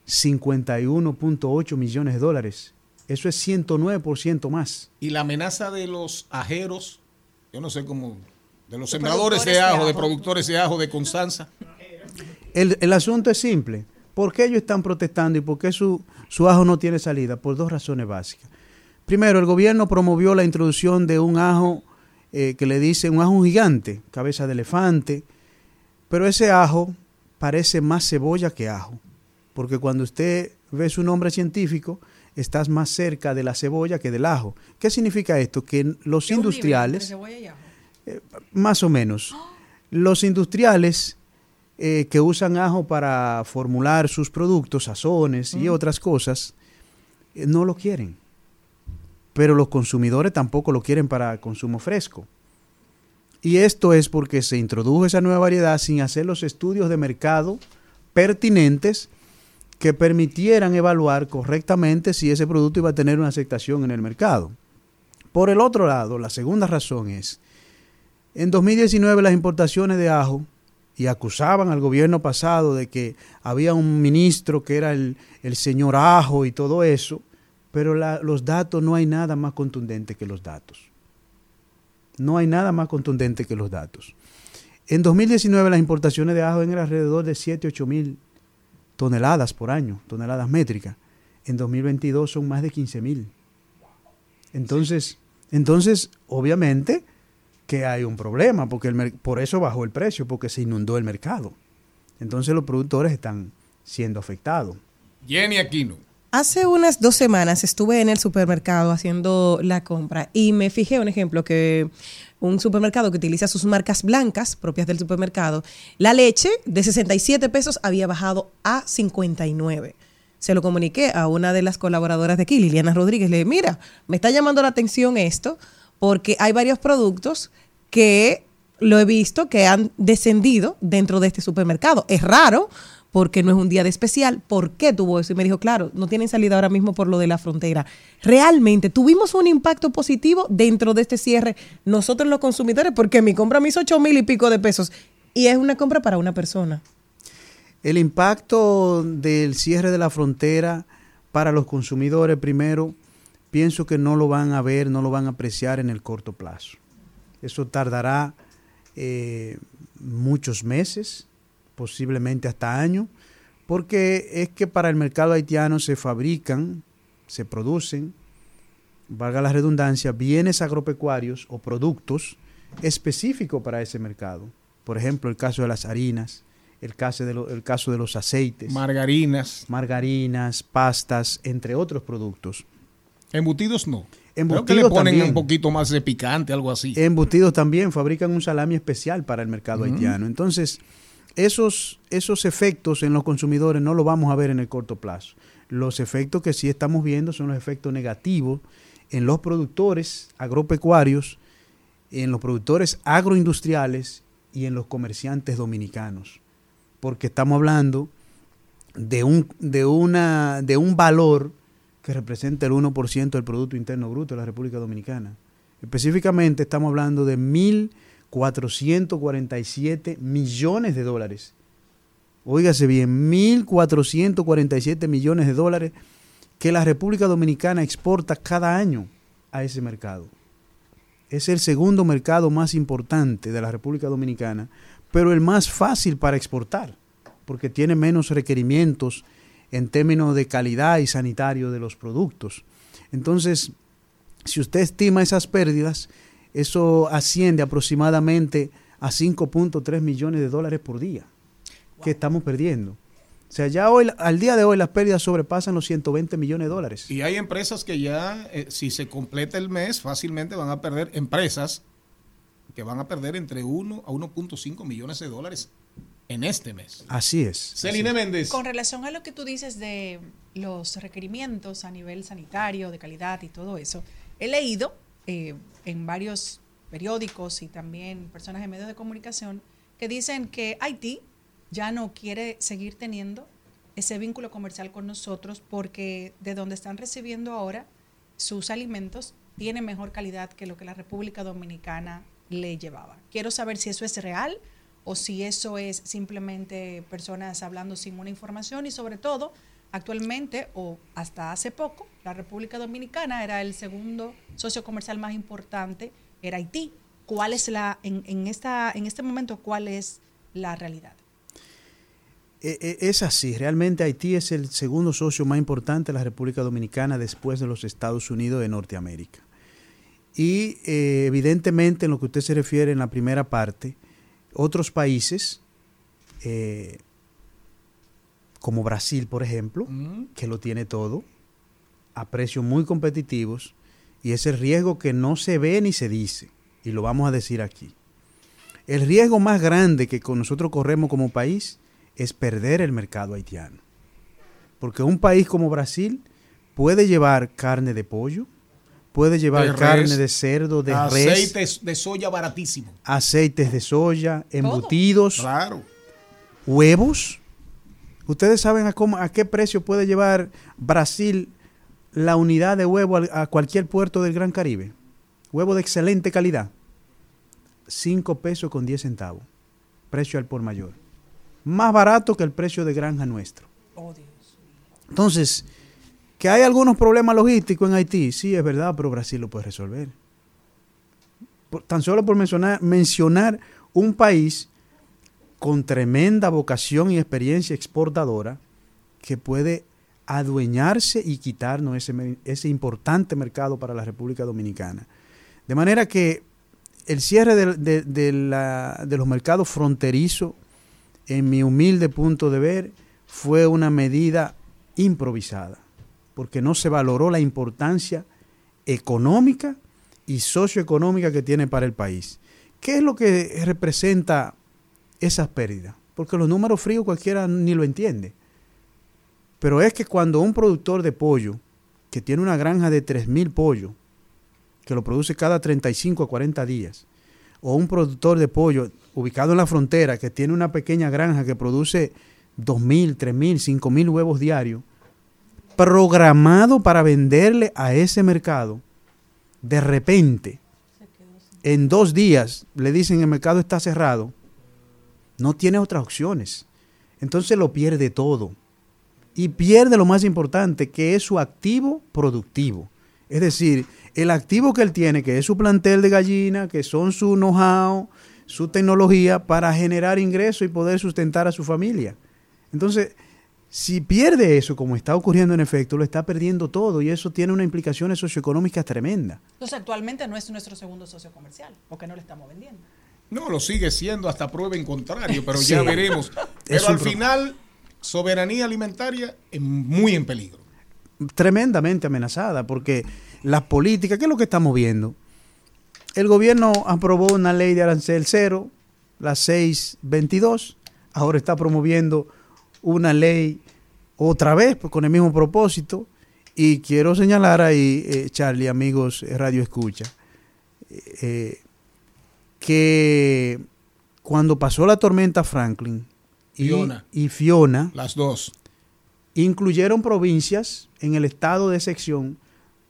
51.8 millones de dólares. Eso es 109% más. Y la amenaza de los ajeros, yo no sé cómo, de los De sembradores de productores de ajo, de productores de ajo de Constanza. El, el asunto es simple. ¿Por qué ellos están protestando y por qué su, su ajo no tiene salida? Por dos razones básicas. Primero, el gobierno promovió la introducción de un ajo eh, que le dicen un ajo gigante, cabeza de elefante, pero ese ajo parece más cebolla que ajo, porque cuando usted ve su nombre científico, estás más cerca de la cebolla que del ajo. ¿Qué significa esto? Que los industriales, eh, más o menos, los industriales eh, que usan ajo para formular sus productos, sazones y Mm. otras cosas, eh, no lo quieren. Pero los consumidores tampoco lo quieren para consumo fresco. Y esto es porque se introdujo esa nueva variedad sin hacer los estudios de mercado pertinentes que permitieran evaluar correctamente si ese producto iba a tener una aceptación en el mercado. Por el otro lado, la segunda razón es, en 2019 las importaciones de ajo, y acusaban al gobierno pasado de que había un ministro que era el, el señor ajo y todo eso, pero los datos no hay nada más contundente que los datos. No hay nada más contundente que los datos. En 2019 las importaciones de ajo eran alrededor de 7, 8 mil toneladas por año, toneladas métricas. En 2022 son más de 15 mil. Entonces, entonces, obviamente que hay un problema, porque el por eso bajó el precio, porque se inundó el mercado. Entonces los productores están siendo afectados. Jenny Aquino. Hace unas dos semanas estuve en el supermercado haciendo la compra y me fijé un ejemplo que un supermercado que utiliza sus marcas blancas propias del supermercado, la leche de 67 pesos había bajado a 59. Se lo comuniqué a una de las colaboradoras de aquí, Liliana Rodríguez. Le dije, mira, me está llamando la atención esto porque hay varios productos que lo he visto que han descendido dentro de este supermercado. Es raro porque no es un día de especial. ¿Por qué tuvo eso? Y me dijo, claro, no tienen salida ahora mismo por lo de la frontera. Realmente tuvimos un impacto positivo dentro de este cierre, nosotros los consumidores, porque mi compra me hizo ocho mil y pico de pesos. Y es una compra para una persona. El impacto del cierre de la frontera para los consumidores, primero, pienso que no lo van a ver, no lo van a apreciar en el corto plazo. Eso tardará eh, muchos meses, posiblemente hasta años, porque es que para el mercado haitiano se fabrican, se producen, valga la redundancia, bienes agropecuarios o productos específicos para ese mercado. Por ejemplo, el caso de las harinas, el caso de, lo- el caso de los aceites. Margarinas. Margarinas, pastas, entre otros productos. Embutidos no. Creo que Embutidos le ponen también. un poquito más de picante, algo así. Embutidos también fabrican un salami especial para el mercado haitiano. Entonces, esos, esos efectos en los consumidores no los vamos a ver en el corto plazo. Los efectos que sí estamos viendo son los efectos negativos en los productores agropecuarios, en los productores agroindustriales y en los comerciantes dominicanos. Porque estamos hablando de un, de una, de un valor que representa el 1% del Producto Interno Bruto de la República Dominicana. Específicamente estamos hablando de 1.447 millones de dólares. Óigase bien, 1.447 millones de dólares que la República Dominicana exporta cada año a ese mercado. Es el segundo mercado más importante de la República Dominicana, pero el más fácil para exportar, porque tiene menos requerimientos en términos de calidad y sanitario de los productos. Entonces, si usted estima esas pérdidas, eso asciende aproximadamente a 5.3 millones de dólares por día que estamos perdiendo. O sea, ya hoy, al día de hoy las pérdidas sobrepasan los 120 millones de dólares. Y hay empresas que ya, eh, si se completa el mes, fácilmente van a perder, empresas que van a perder entre 1 a 1.5 millones de dólares en este mes. Así es. Celine Méndez. Con relación a lo que tú dices de los requerimientos a nivel sanitario, de calidad y todo eso, he leído eh, en varios periódicos y también personas en medios de comunicación que dicen que Haití ya no quiere seguir teniendo ese vínculo comercial con nosotros porque de donde están recibiendo ahora sus alimentos tiene mejor calidad que lo que la República Dominicana le llevaba. Quiero saber si eso es real o si eso es simplemente personas hablando sin una información y sobre todo actualmente o hasta hace poco, la República Dominicana era el segundo socio comercial más importante, era Haití. ¿Cuál es la, en, en esta, en este momento, cuál es la realidad? E- e- Es así, realmente Haití es el segundo socio más importante de la República Dominicana después de los Estados Unidos de Norteamérica. Y eh, evidentemente en lo que usted se refiere en la primera parte, otros países, eh, como Brasil, por ejemplo, que lo tiene todo, a precios muy competitivos, y es el riesgo que no se ve ni se dice, y lo vamos a decir aquí. El riesgo más grande que con nosotros corremos como país es perder el mercado haitiano. Porque un país como Brasil puede llevar carne de pollo, puede llevar De res, carne de cerdo, de res, Aceites de soya baratísimo. aceites de soya, embutidos, Claro. huevos. ¿Ustedes saben a, cómo, a qué precio puede llevar Brasil la unidad de huevo a cualquier puerto del Gran Caribe? Huevo de excelente calidad. 5 pesos con 10 centavos. Precio al por mayor. Más barato que el precio de granja nuestro. Entonces, que hay algunos problemas logísticos en Haití, sí, es verdad, pero Brasil lo puede resolver. Tan solo por mencionar, mencionar un país con tremenda vocación y experiencia exportadora que puede adueñarse y quitarnos ese, importante mercado para la República Dominicana. De manera que el cierre de, de los mercados fronterizos, en mi humilde punto de ver, fue una medida improvisada, porque no se valoró la importancia económica y socioeconómica que tiene para el país. ¿Qué es lo que representa esas pérdidas? Porque los números fríos cualquiera ni lo entiende. Pero es que cuando un productor de pollo, que tiene una granja de 3.000 pollos, que lo produce cada 35 a 40 días, o un productor de pollo ubicado en la frontera, que tiene una pequeña granja que produce 2.000, 3.000, 5.000 huevos diarios, programado para venderle a ese mercado, de repente, en dos días, le dicen el mercado está cerrado, no tiene otras opciones. Entonces lo pierde todo. Y pierde lo más importante, que es su activo productivo. Es decir, el activo que él tiene, que es su plantel de gallina, que son su know-how, su tecnología para generar ingresos y poder sustentar a su familia. Entonces, si pierde eso, como está ocurriendo en efecto, lo está perdiendo todo y eso tiene unas implicaciones socioeconómicas tremendas. Entonces, actualmente no es nuestro segundo socio comercial, porque no le estamos vendiendo. No, lo sigue siendo hasta prueba en contrario, pero Sí. ya veremos. Pero al final, soberanía alimentaria es muy en peligro. tremendamente amenazada porque las políticas, ¿qué es lo que estamos viendo? El gobierno aprobó una ley de arancel cero, la 622, ahora está promoviendo una ley otra vez pues, con el mismo propósito y quiero señalar ahí, eh, Charlie, amigos eh, Radio Escucha, eh, que cuando pasó la tormenta Franklin y Fiona. y Fiona Las dos. incluyeron provincias en el estado de sección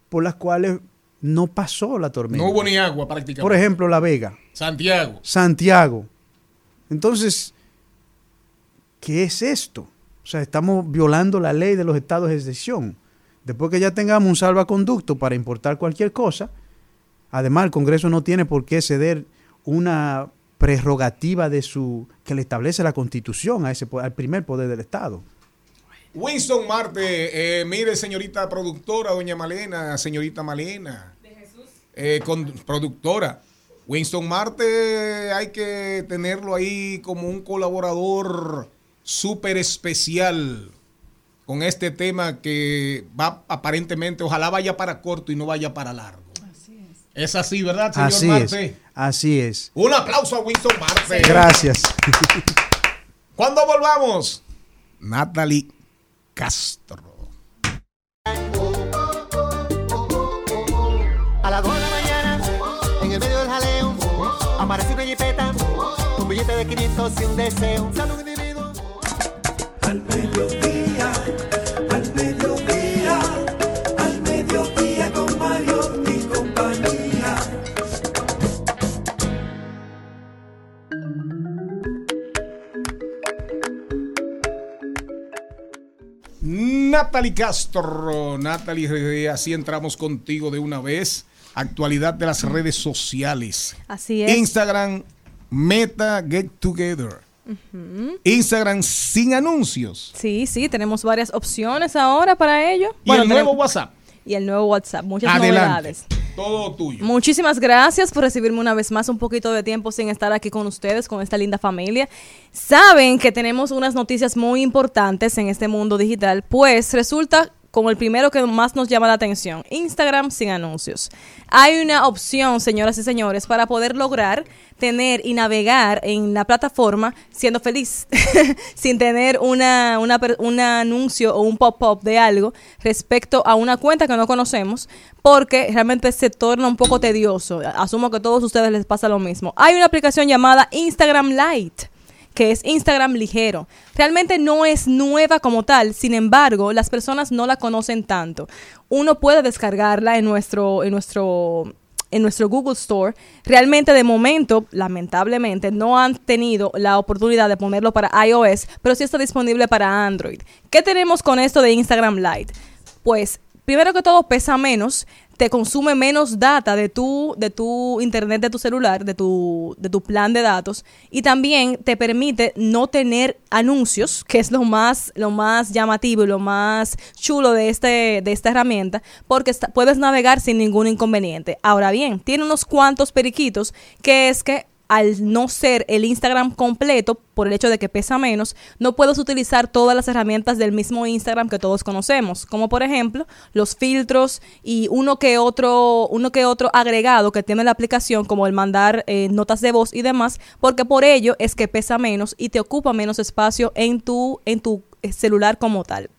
por las cuales no pasó la tormenta. No hubo ni agua prácticamente. Por ejemplo, La Vega, Santiago. Santiago. Entonces, ¿qué es esto? O sea, estamos violando la ley de los estados de excepción. Después que ya tengamos un salvaconducto para importar cualquier cosa, además el Congreso no tiene por qué ceder una prerrogativa de su que le establece la Constitución a ese al primer poder del Estado. Winston Marte, eh, mire, señorita productora, doña Malena, señorita Malena. Eh, con, productora. Winston Marte hay que tenerlo ahí como un colaborador súper especial con este tema que va aparentemente, ojalá vaya para corto y no vaya para largo. es. así, ¿verdad, señor Así Marte? es. Así es. Un aplauso a Winston Marte. Gracias. Cuando volvamos, Natalie Castro. A las 2 de la mañana, en el medio del jaleo, aparece una jipeta, un billete de 500 y un deseo. Un. Al mediodía, al mediodía, al mediodía con Mario y compañía. Natalie Castro. Natalie, así entramos contigo de una vez. Actualidad de las redes sociales. Así es. Instagram, Meta Get Together. Instagram sin anuncios. Sí, sí, tenemos varias opciones ahora para ello. Y el nuevo tenemos- WhatsApp. Y el nuevo WhatsApp, muchas Adelante. novedades. Todo tuyo. Muchísimas gracias por recibirme una vez más un poquito de tiempo sin estar aquí con ustedes, con esta linda familia. Saben que tenemos unas noticias muy importantes en este mundo digital, pues resulta con el primero que más nos llama la atención, Instagram sin anuncios. Hay una opción, señoras y señores, para poder lograr tener y navegar en la plataforma siendo feliz, sin tener una, un anuncio o un pop-up de algo respecto a una cuenta que no conocemos, porque realmente se torna un poco tedioso. Asumo que a todos ustedes les pasa lo mismo. Hay una aplicación llamada Instagram Lite que es Instagram ligero. Realmente no es nueva como tal, sin embargo, las personas no la conocen tanto. Uno puede descargarla en nuestro, en nuestro, en nuestro Google Store. Realmente de momento, lamentablemente, no han tenido la oportunidad de ponerlo para iOS, pero sí está disponible para Android. ¿Qué tenemos con esto de Instagram Lite? Pues, primero que todo, pesa menos, te consume menos data de tu, de tu internet de tu celular, de tu, de tu plan de datos, y también te permite no tener anuncios, que es lo más, lo más llamativo y lo más chulo de, este, de esta herramienta, porque está- puedes navegar sin ningún inconveniente. Ahora bien, tiene unos cuantos periquitos, que es que al no ser el Instagram completo, por el hecho de que pesa menos, no puedes utilizar todas las herramientas del mismo Instagram que todos conocemos, como por ejemplo los filtros y uno que otro, uno que otro agregado que tiene la aplicación, como el mandar eh, notas de voz y demás, porque por ello es que pesa menos y te ocupa menos espacio en tu, en tu eh, celular como tal.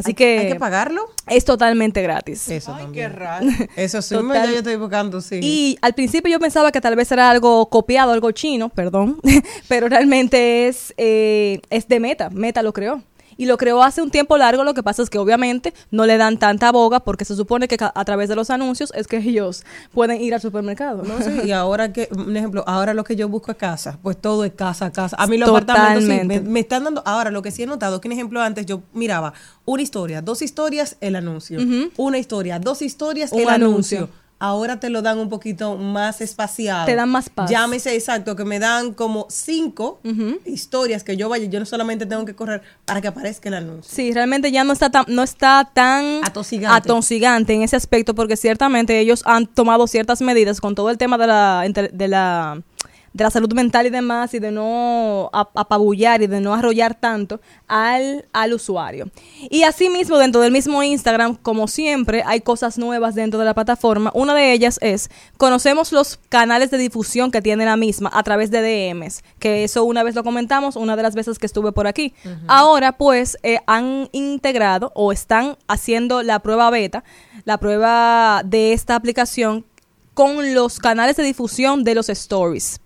Así ¿Hay- que hay que pagarlo? Es totalmente gratis. Eso también. raro. Eso sí, Total. ya yo estoy buscando, sí. Y al principio yo pensaba que tal vez era algo copiado, algo chino, perdón, pero realmente es, eh, es de Meta. Meta lo creó. Y lo creó hace un tiempo largo, lo que pasa es que obviamente no le dan tanta boga porque se supone que a través de los anuncios es que ellos pueden ir al supermercado. No, sí, y ahora que, un ejemplo, ahora lo que yo busco es casa, pues todo es casa, casa. A mí los apartamentos sí, me, me están dando, ahora lo que sí he notado, que un ejemplo antes yo miraba una historia, dos historias, el anuncio, una historia, dos historias, Un el anuncio. anuncio. Ahora te lo dan un poquito más espaciado. Te dan más paz. Llámese exacto, que me dan como cinco historias que yo vaya, yo no solamente tengo que correr para que aparezca el anuncio. Sí, realmente ya no está tan, no está tan Atosigante. atosigante en ese aspecto porque ciertamente ellos han tomado ciertas medidas con todo el tema de la, de la de la salud mental y demás y de no ap- apabullar y de no arrollar tanto al, al usuario. Y asimismo dentro del mismo Instagram, como siempre, hay cosas nuevas dentro de la plataforma. Una de ellas es, conocemos los canales de difusión que tiene la misma a través de DMs, que eso una vez lo comentamos, una de las veces que estuve por aquí. Ahora pues eh, han integrado o están haciendo la prueba beta, la prueba de esta aplicación con los canales de difusión de los stories.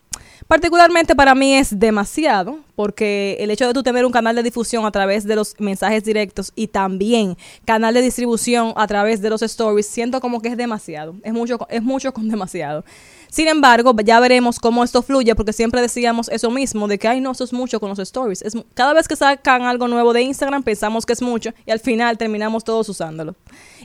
Particularmente para mí es demasiado, porque el hecho de tú tener un canal de difusión a través de los mensajes directos y también canal de distribución a través de los stories, siento como que es demasiado. Es mucho, es mucho con demasiado. Sin embargo, ya veremos cómo esto fluye, porque siempre decíamos eso mismo, de que, ay, no, eso es mucho con los stories. Es, cada vez que sacan algo nuevo de Instagram, pensamos que es mucho y al final terminamos todos usándolo.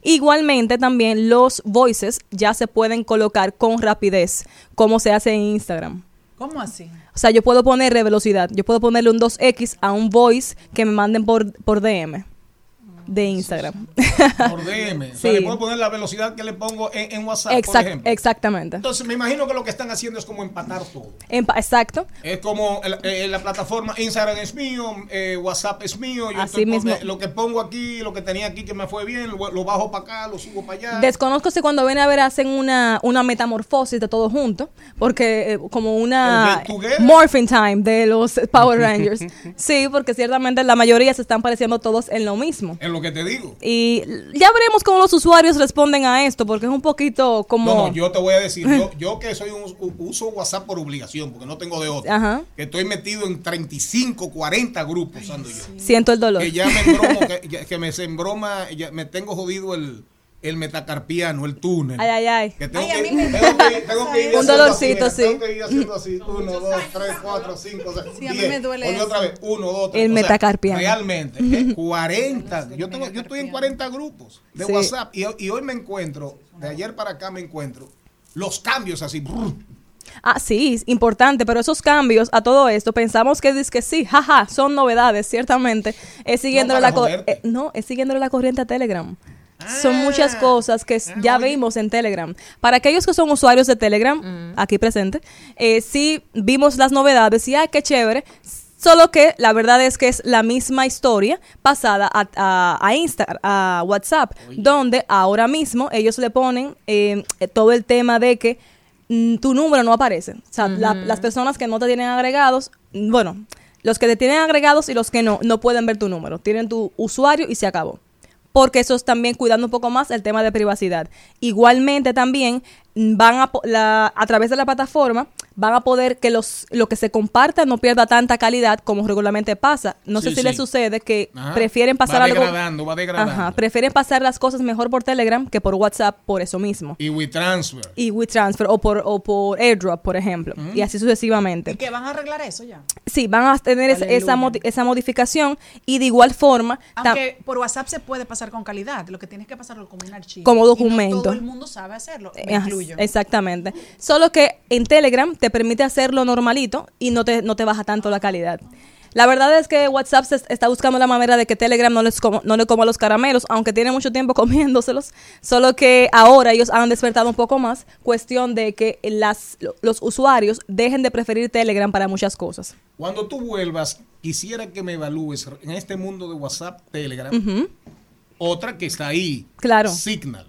Igualmente, también los voices ya se pueden colocar con rapidez, como se hace en Instagram. ¿Cómo así? O sea, yo puedo ponerle velocidad. Yo puedo ponerle un 2X a un voice que me manden por, por DM de Instagram. Por DM. O sea, Sí. le puedo poner la velocidad que le pongo en, en WhatsApp, por Exact- ejemplo. exactamente. Entonces, me imagino que lo que están haciendo es como empatar todo. Empa- exacto. Es como el- eh, la plataforma Instagram es mío, eh, WhatsApp es mío. Yo Así estoy mismo. lo que pongo aquí, lo que tenía aquí que me fue bien, lo, lo bajo para acá, lo subo para allá. Desconozco si cuando viene a ver hacen una, una metamorfosis de todo junto, porque eh, como una morphing time de los Power Rangers. sí, porque ciertamente la mayoría se están pareciendo todos en lo mismo. Es lo que te digo. Y ya veremos cómo los usuarios responden a esto, porque es un poquito como... No, no, yo te voy a decir, yo, yo que soy un uso WhatsApp por obligación, porque no tengo de otro. Ajá. Que estoy metido en 35, 40 grupos usando yo. Siento el dolor. Que ya me embromo, que, que me se embroma, ya me tengo jodido el, el metacarpiano, el túnel. Ay, ay, ay. Que tengo Ay, a que- mí me- tengo que ir- tengo que ir Un haciendo dolorcito, así, sí. Tengo que ir haciendo así. Uno, dos, tres, cuatro, cinco, seis, Sí, a mí me duele Oye, eso. otra vez. Uno, dos, tres. El O sea, metacarpiano. Realmente, eh, 40. Yo, tengo, yo estoy en 40 grupos de Sí. WhatsApp y, y hoy me encuentro, de ayer para acá me encuentro, los cambios así. brr. Ah, sí, es importante, pero esos cambios a todo esto, pensamos que es que sí, jaja, son novedades, ciertamente. Es siguiéndole para la eh, no, es siguiéndole la corriente a Telegram. Son muchas cosas que s- ya vimos en Telegram. Para aquellos que son usuarios de Telegram, aquí presente, eh, sí vimos las novedades y ¡ay, qué chévere! Solo que la verdad es que es la misma historia pasada a, a, a Insta, a WhatsApp, donde ahora mismo ellos le ponen eh, eh, todo el tema de que mm, tu número no aparece. O sea, la- las personas que no te tienen agregados, mm, bueno, los que te tienen agregados y los que no, no pueden ver tu número. Tienen tu usuario y se acabó. Porque eso es también cuidando un poco más el tema de privacidad. Igualmente también van a, po- la, a través de la plataforma van a poder que los lo que se comparta no pierda tanta calidad como regularmente pasa. No sé Sí, si les sí. sucede que Ajá. prefieren pasar va algo degradando, va degradando. Ajá, prefieren pasar las cosas mejor por Telegram que por WhatsApp por eso mismo Y WeTransfer. y WeTransfer o por, o por AirDrop, por ejemplo, y así sucesivamente. ¿Y que van a arreglar eso ya? Sí, van a tener esa, modi- esa modificación y de igual forma, Aunque por WhatsApp se puede pasar con calidad, lo que tienes que pasarlo como un archivo. Como Y no documento. todo el mundo sabe hacerlo, me Ajá, Exactamente. Solo que en Telegram te permite hacerlo normalito y no te, no te baja tanto la calidad. La verdad es que WhatsApp se está buscando la manera de que Telegram no, les como- no le coma los caramelos, aunque tiene mucho tiempo comiéndoselos. Solo que ahora ellos han despertado un poco más. Cuestión de que las, los usuarios dejen de preferir Telegram para muchas cosas. Cuando tú vuelvas, quisiera que me evalúes en este mundo de WhatsApp, Telegram, otra que está ahí, Claro. Signal.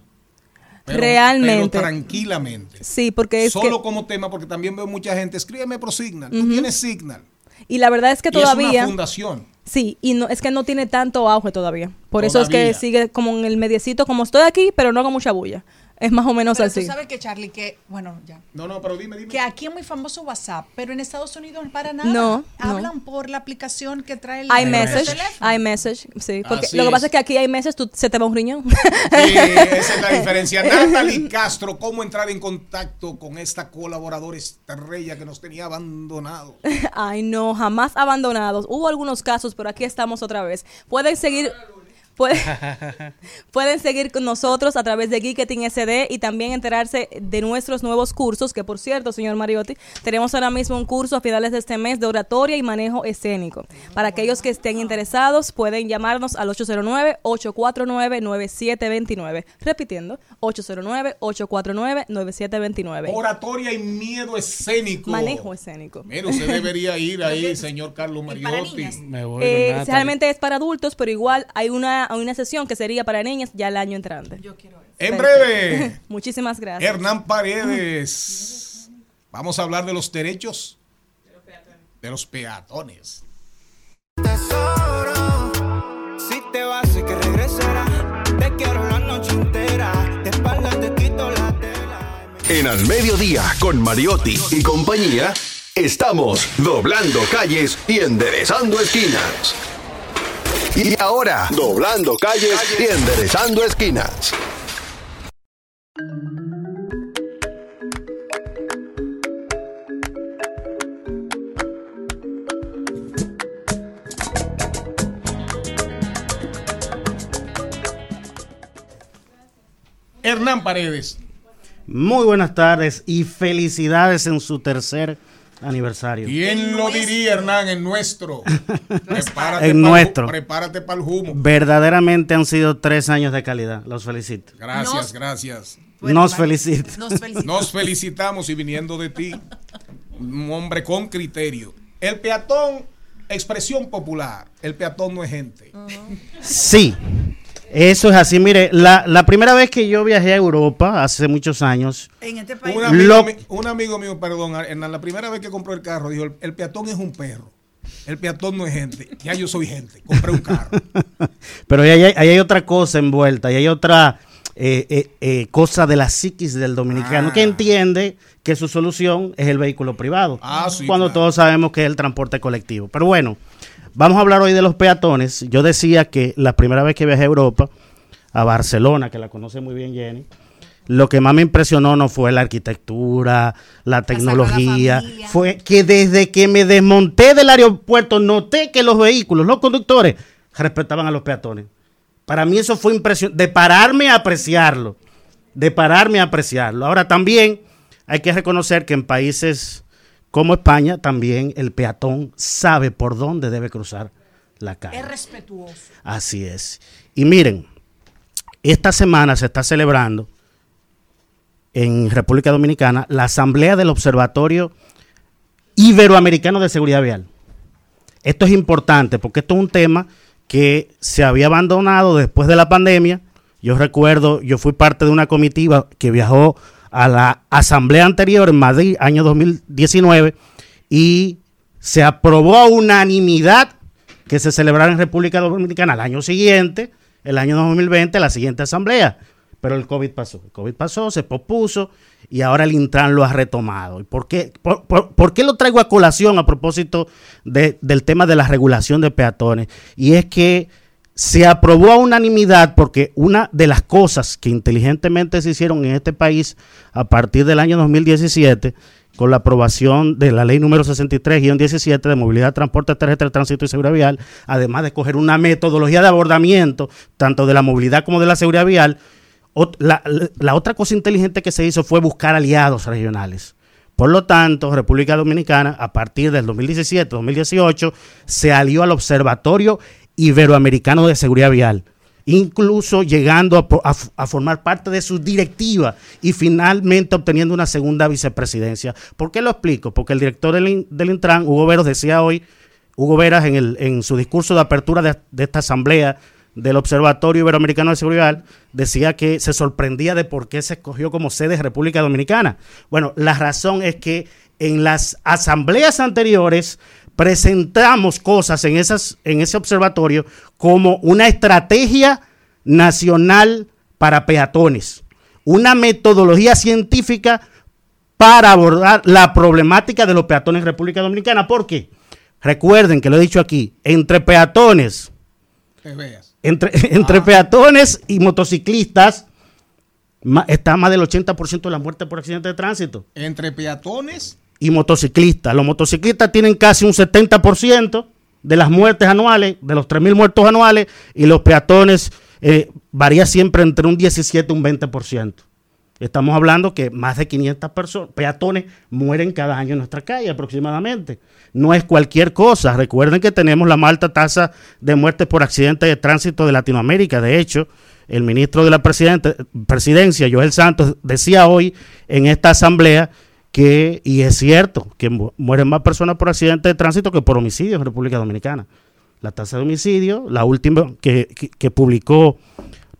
Pero- Realmente. Pero tranquilamente. Sí, porque es Solo que... como tema, porque también veo mucha gente, escríbeme por Signal. Tú Ujú. tienes Signal. Y la verdad es que Y es una todavía... fundación. Sí, y no, es que no tiene tanto auge todavía. Por eso es Todavía. que sigue como en el mediecito, como estoy aquí, pero no con mucha bulla. Es más o menos Pero así. tú sabes que, Charlie, que, bueno, ya. No, no, pero dime, dime. Que aquí es muy famoso WhatsApp, pero en Estados Unidos para nada. No, no. Hablan por la aplicación que trae el iMessage, teléfono. iMessage, sí. Porque Así lo que pasa es que aquí iMessage tú, se te va un riñón. Sí, esa es la diferencia. Natalie Castro, ¿cómo entrar en contacto con esta colaboradora estrella que nos tenía abandonado? Ay, no, jamás abandonados. Hubo algunos casos, pero aquí estamos otra vez. Pueden seguir. Pueden- Pueden seguir con nosotros a través de Geeketing SD y también enterarse de nuestros nuevos cursos, que por cierto, señor Mariotti, tenemos ahora mismo un curso a finales de este mes de oratoria y manejo escénico. Para aquellos que estén interesados, pueden llamarnos al 809-849-9729. Repitiendo, 809-849-9729. Oratoria y miedo escénico. Manejo escénico. Mira, usted debería ir ahí, señor Carlos Mariotti. Eh, realmente es para adultos, pero igual hay una, hay una sesión que sería para niñas ya el año entrante. Yo quiero En breve. Muchísimas gracias. Hernán Paredes. Vamos a hablar de los derechos de los peatones. tesoro. Si te vas, sé que regresará. Te quiero la noche entera. De espalda te quito la tela. En Al Mediodía, con Mariotti y compañía, estamos doblando calles y enderezando esquinas. Y ahora, doblando calles y enderezando esquinas. Hernán Paredes. Muy buenas tardes y felicidades en su tercer aniversario. ¿Quién lo diría, Hernán? El nuestro. Prepárate pa'l- nuestro. Prepárate para el humo. Verdaderamente han sido tres años de calidad. Los felicito. Gracias, Nos- gracias. Nos felicito. Nos felicitamos. Nos felicitamos y viniendo de ti, un hombre con criterio. El peatón, expresión popular. El peatón no es gente. Sí, eso es así. Mire, la, la primera vez que yo viajé a Europa, hace muchos años, En este país. Un amigo, Lo- mi- un amigo mío, perdón, Hernán, la primera vez que compró el carro, dijo, el, el peatón es un perro. El peatón no es gente. Ya yo soy gente. Compré un carro. pero ahí hay, ahí hay otra cosa envuelta, ahí hay otra eh, eh, eh, cosa de la psiquis del dominicano Ah. que entiende que su solución es el vehículo privado, Ah, sí, cuando claro. todos sabemos que es el transporte colectivo. Pero bueno, vamos a hablar hoy de los peatones. Yo decía que la primera vez que viajé a Europa, a Barcelona, que la conoce muy bien Jenny. Lo que más me impresionó no fue la arquitectura, la tecnología, fue que desde que me desmonté del aeropuerto noté que los vehículos, los conductores, respetaban a los peatones. Para mí eso fue impresionante, de pararme a apreciarlo, de pararme a apreciarlo. Ahora también hay que reconocer que en países como España también el peatón sabe por dónde debe cruzar la calle. Es respetuoso. Así es. Y miren, esta semana se está celebrando en República Dominicana la asamblea del Observatorio Iberoamericano de Seguridad Vial. Esto es importante porque esto es un tema que se había abandonado después de la pandemia. Yo recuerdo, yo fui parte de una comitiva que viajó a la asamblea anterior en Madrid, año 2019, y se aprobó a unanimidad que se celebrara en República Dominicana el año siguiente, el año 2020, la siguiente asamblea. Pero el COVID pasó. El COVID pasó, se pospuso y ahora el Intran lo ha retomado. ¿Y por qué, por, por- por qué lo traigo a colación a propósito de- del tema de la regulación de peatones? Y es que se aprobó a unanimidad porque una de las cosas que inteligentemente se hicieron en este país a partir del año 2017 con la aprobación de la ley número 63-17 de movilidad, transporte terrestre, tránsito y seguridad vial, además de coger una metodología de abordamiento, tanto de la movilidad como de la seguridad vial, la- la otra cosa inteligente que se hizo fue buscar aliados regionales. Por lo tanto, República Dominicana, a partir del 2017-2018, se alió al Observatorio Iberoamericano de Seguridad Vial, incluso llegando a, formar parte de su directiva y finalmente obteniendo una segunda vicepresidencia. ¿Por qué lo explico? Porque el director del, del Intran, Hugo Veros, decía hoy, Hugo Veras, en, el, en su discurso de apertura de, de esta asamblea del Observatorio Iberoamericano de Seguridad, decía que se sorprendía de por qué se escogió como sede República Dominicana. Bueno, la razón es que en las asambleas anteriores presentamos cosas en, esas, en ese observatorio como una estrategia nacional para peatones, una metodología científica para abordar la problemática de los peatones en República Dominicana. ¿Por qué? Recuerden que lo he dicho aquí, entre peatones, entre, entre peatones y motociclistas, está más del 80% de las muertes por accidente de tránsito. Entre peatones, Y motociclistas. Los motociclistas tienen casi un 70% de las muertes anuales, de los 3.000 muertos anuales, y los peatones eh, varía siempre entre un 17 y un 20%. Estamos hablando que más de 500 personas, peatones mueren cada año en nuestra calle aproximadamente. No es cualquier cosa. Recuerden que tenemos la más alta tasa de muertes por accidentes de tránsito de Latinoamérica. De hecho, el ministro de la presidencia, Joel Santos, decía hoy en esta asamblea que, y es cierto, que mu- mueren más personas por accidentes de tránsito que por homicidios en República Dominicana. La tasa de homicidio, la última que, que- que publicó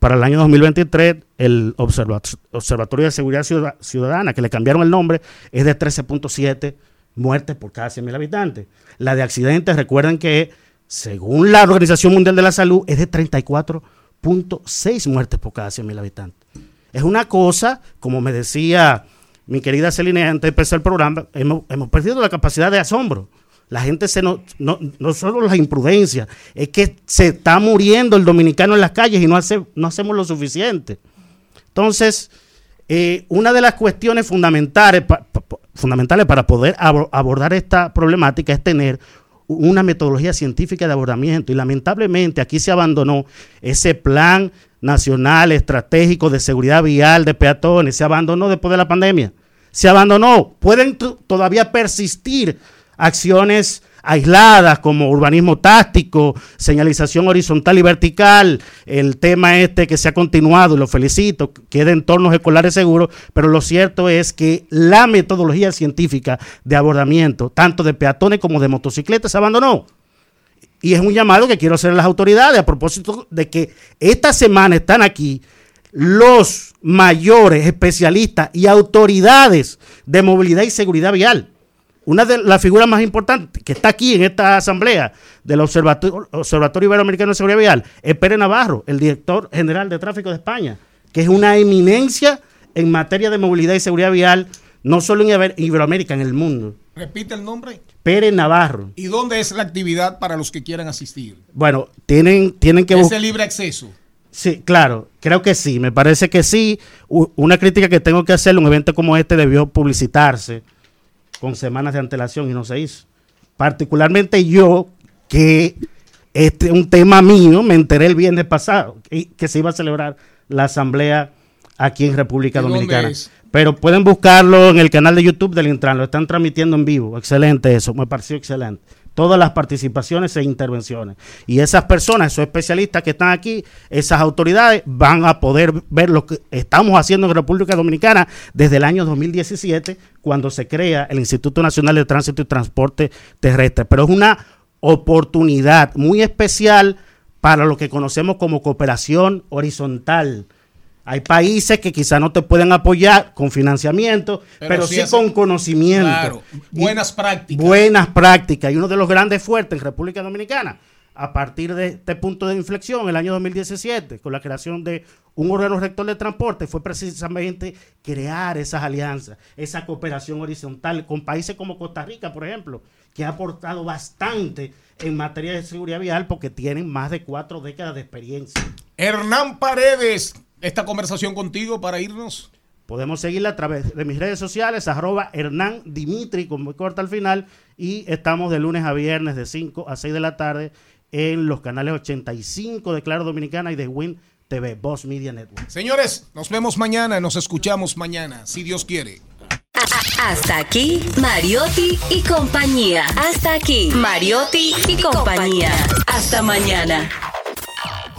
para el año 2023 el Observa- Observatorio de Seguridad Ciudad- Ciudadana, que le cambiaron el nombre, es de 13.7 muertes por cada 100.000 habitantes. La de accidentes, recuerden que según la Organización Mundial de la Salud, es de 34.6 muertes por cada 100.000 habitantes. Es una cosa, como me decía mi querida Celine antes de empezar el programa, hemos, hemos perdido la capacidad de asombro. La gente se no, no, no solo la imprudencia, es que se está muriendo el dominicano en las calles y no, hace, no hacemos lo suficiente. Entonces, eh, una de las cuestiones fundamentales, fundamentales para poder abo- abordar esta problemática es tener una metodología científica de abordamiento y lamentablemente aquí se abandonó ese plan nacional estratégico de seguridad vial de peatones, se abandonó después de la pandemia, se abandonó, pueden todavía persistir acciones aisladas como urbanismo táctico, señalización horizontal y vertical, el tema este que se ha continuado y lo felicito, que es de entornos escolares seguros, pero lo cierto es que la metodología científica de abordamiento, tanto de peatones como de motocicletas, se abandonó. Y es un llamado que quiero hacer a las autoridades a propósito de que esta semana están aquí los mayores especialistas y autoridades de movilidad y seguridad vial. Una de las figuras más importantes que está aquí en esta asamblea del Observatorio, Observatorio Iberoamericano de Seguridad Vial es Pérez Navarro, el director general de tráfico de España, que es una eminencia en materia de movilidad y seguridad vial, no solo en Iber- Iberoamérica, en el mundo. repite el nombre. Pérez Navarro. ¿Y dónde es la actividad para los que quieran asistir? Bueno, tienen, tienen que Es de libre acceso. Sí, claro, creo que sí, me parece que sí. U- Una crítica que tengo que hacer, un evento como este debió publicitarse con semanas de antelación y no se hizo. Particularmente yo, que este es un tema mío, me enteré el viernes pasado que, que se iba a celebrar la asamblea aquí en República ¿De dónde Dominicana. Pero pueden buscarlo en el canal de YouTube del Intran, lo están transmitiendo en vivo. Excelente eso, me pareció excelente. Todas las participaciones e intervenciones. Y esas personas, esos especialistas que están aquí, esas autoridades, van a poder ver lo que estamos haciendo en República Dominicana desde el año 2017, cuando se crea el Instituto Nacional de Tránsito y Transporte Terrestre. Pero es una oportunidad muy especial para lo que conocemos como cooperación horizontal. Hay países que quizá no te pueden apoyar con financiamiento, Pero pero, sí con conocimiento. Claro, buenas prácticas. Buenas prácticas. Y uno de los grandes fuertes en República Dominicana, a partir de este punto de inflexión, el año 2017, con la creación de un órgano rector de transporte, fue precisamente crear esas alianzas, esa cooperación horizontal con países como Costa Rica, por ejemplo, que ha aportado bastante en materia de seguridad vial porque tienen más de cuatro décadas de experiencia. Hernán Paredes, esta conversación contigo para irnos. Podemos seguirla a través de mis redes sociales, arroba Hernán Dimitri, con muy corta al final, y estamos de lunes a viernes de 5 a 6 de la tarde en los canales 85 de Claro Dominicana y de Win TV, Boss Media Network. Señores, nos vemos mañana, nos escuchamos mañana, si Dios quiere. Hasta aquí, Mariotti y compañía. Hasta aquí, Mariotti y compañía. Hasta mañana.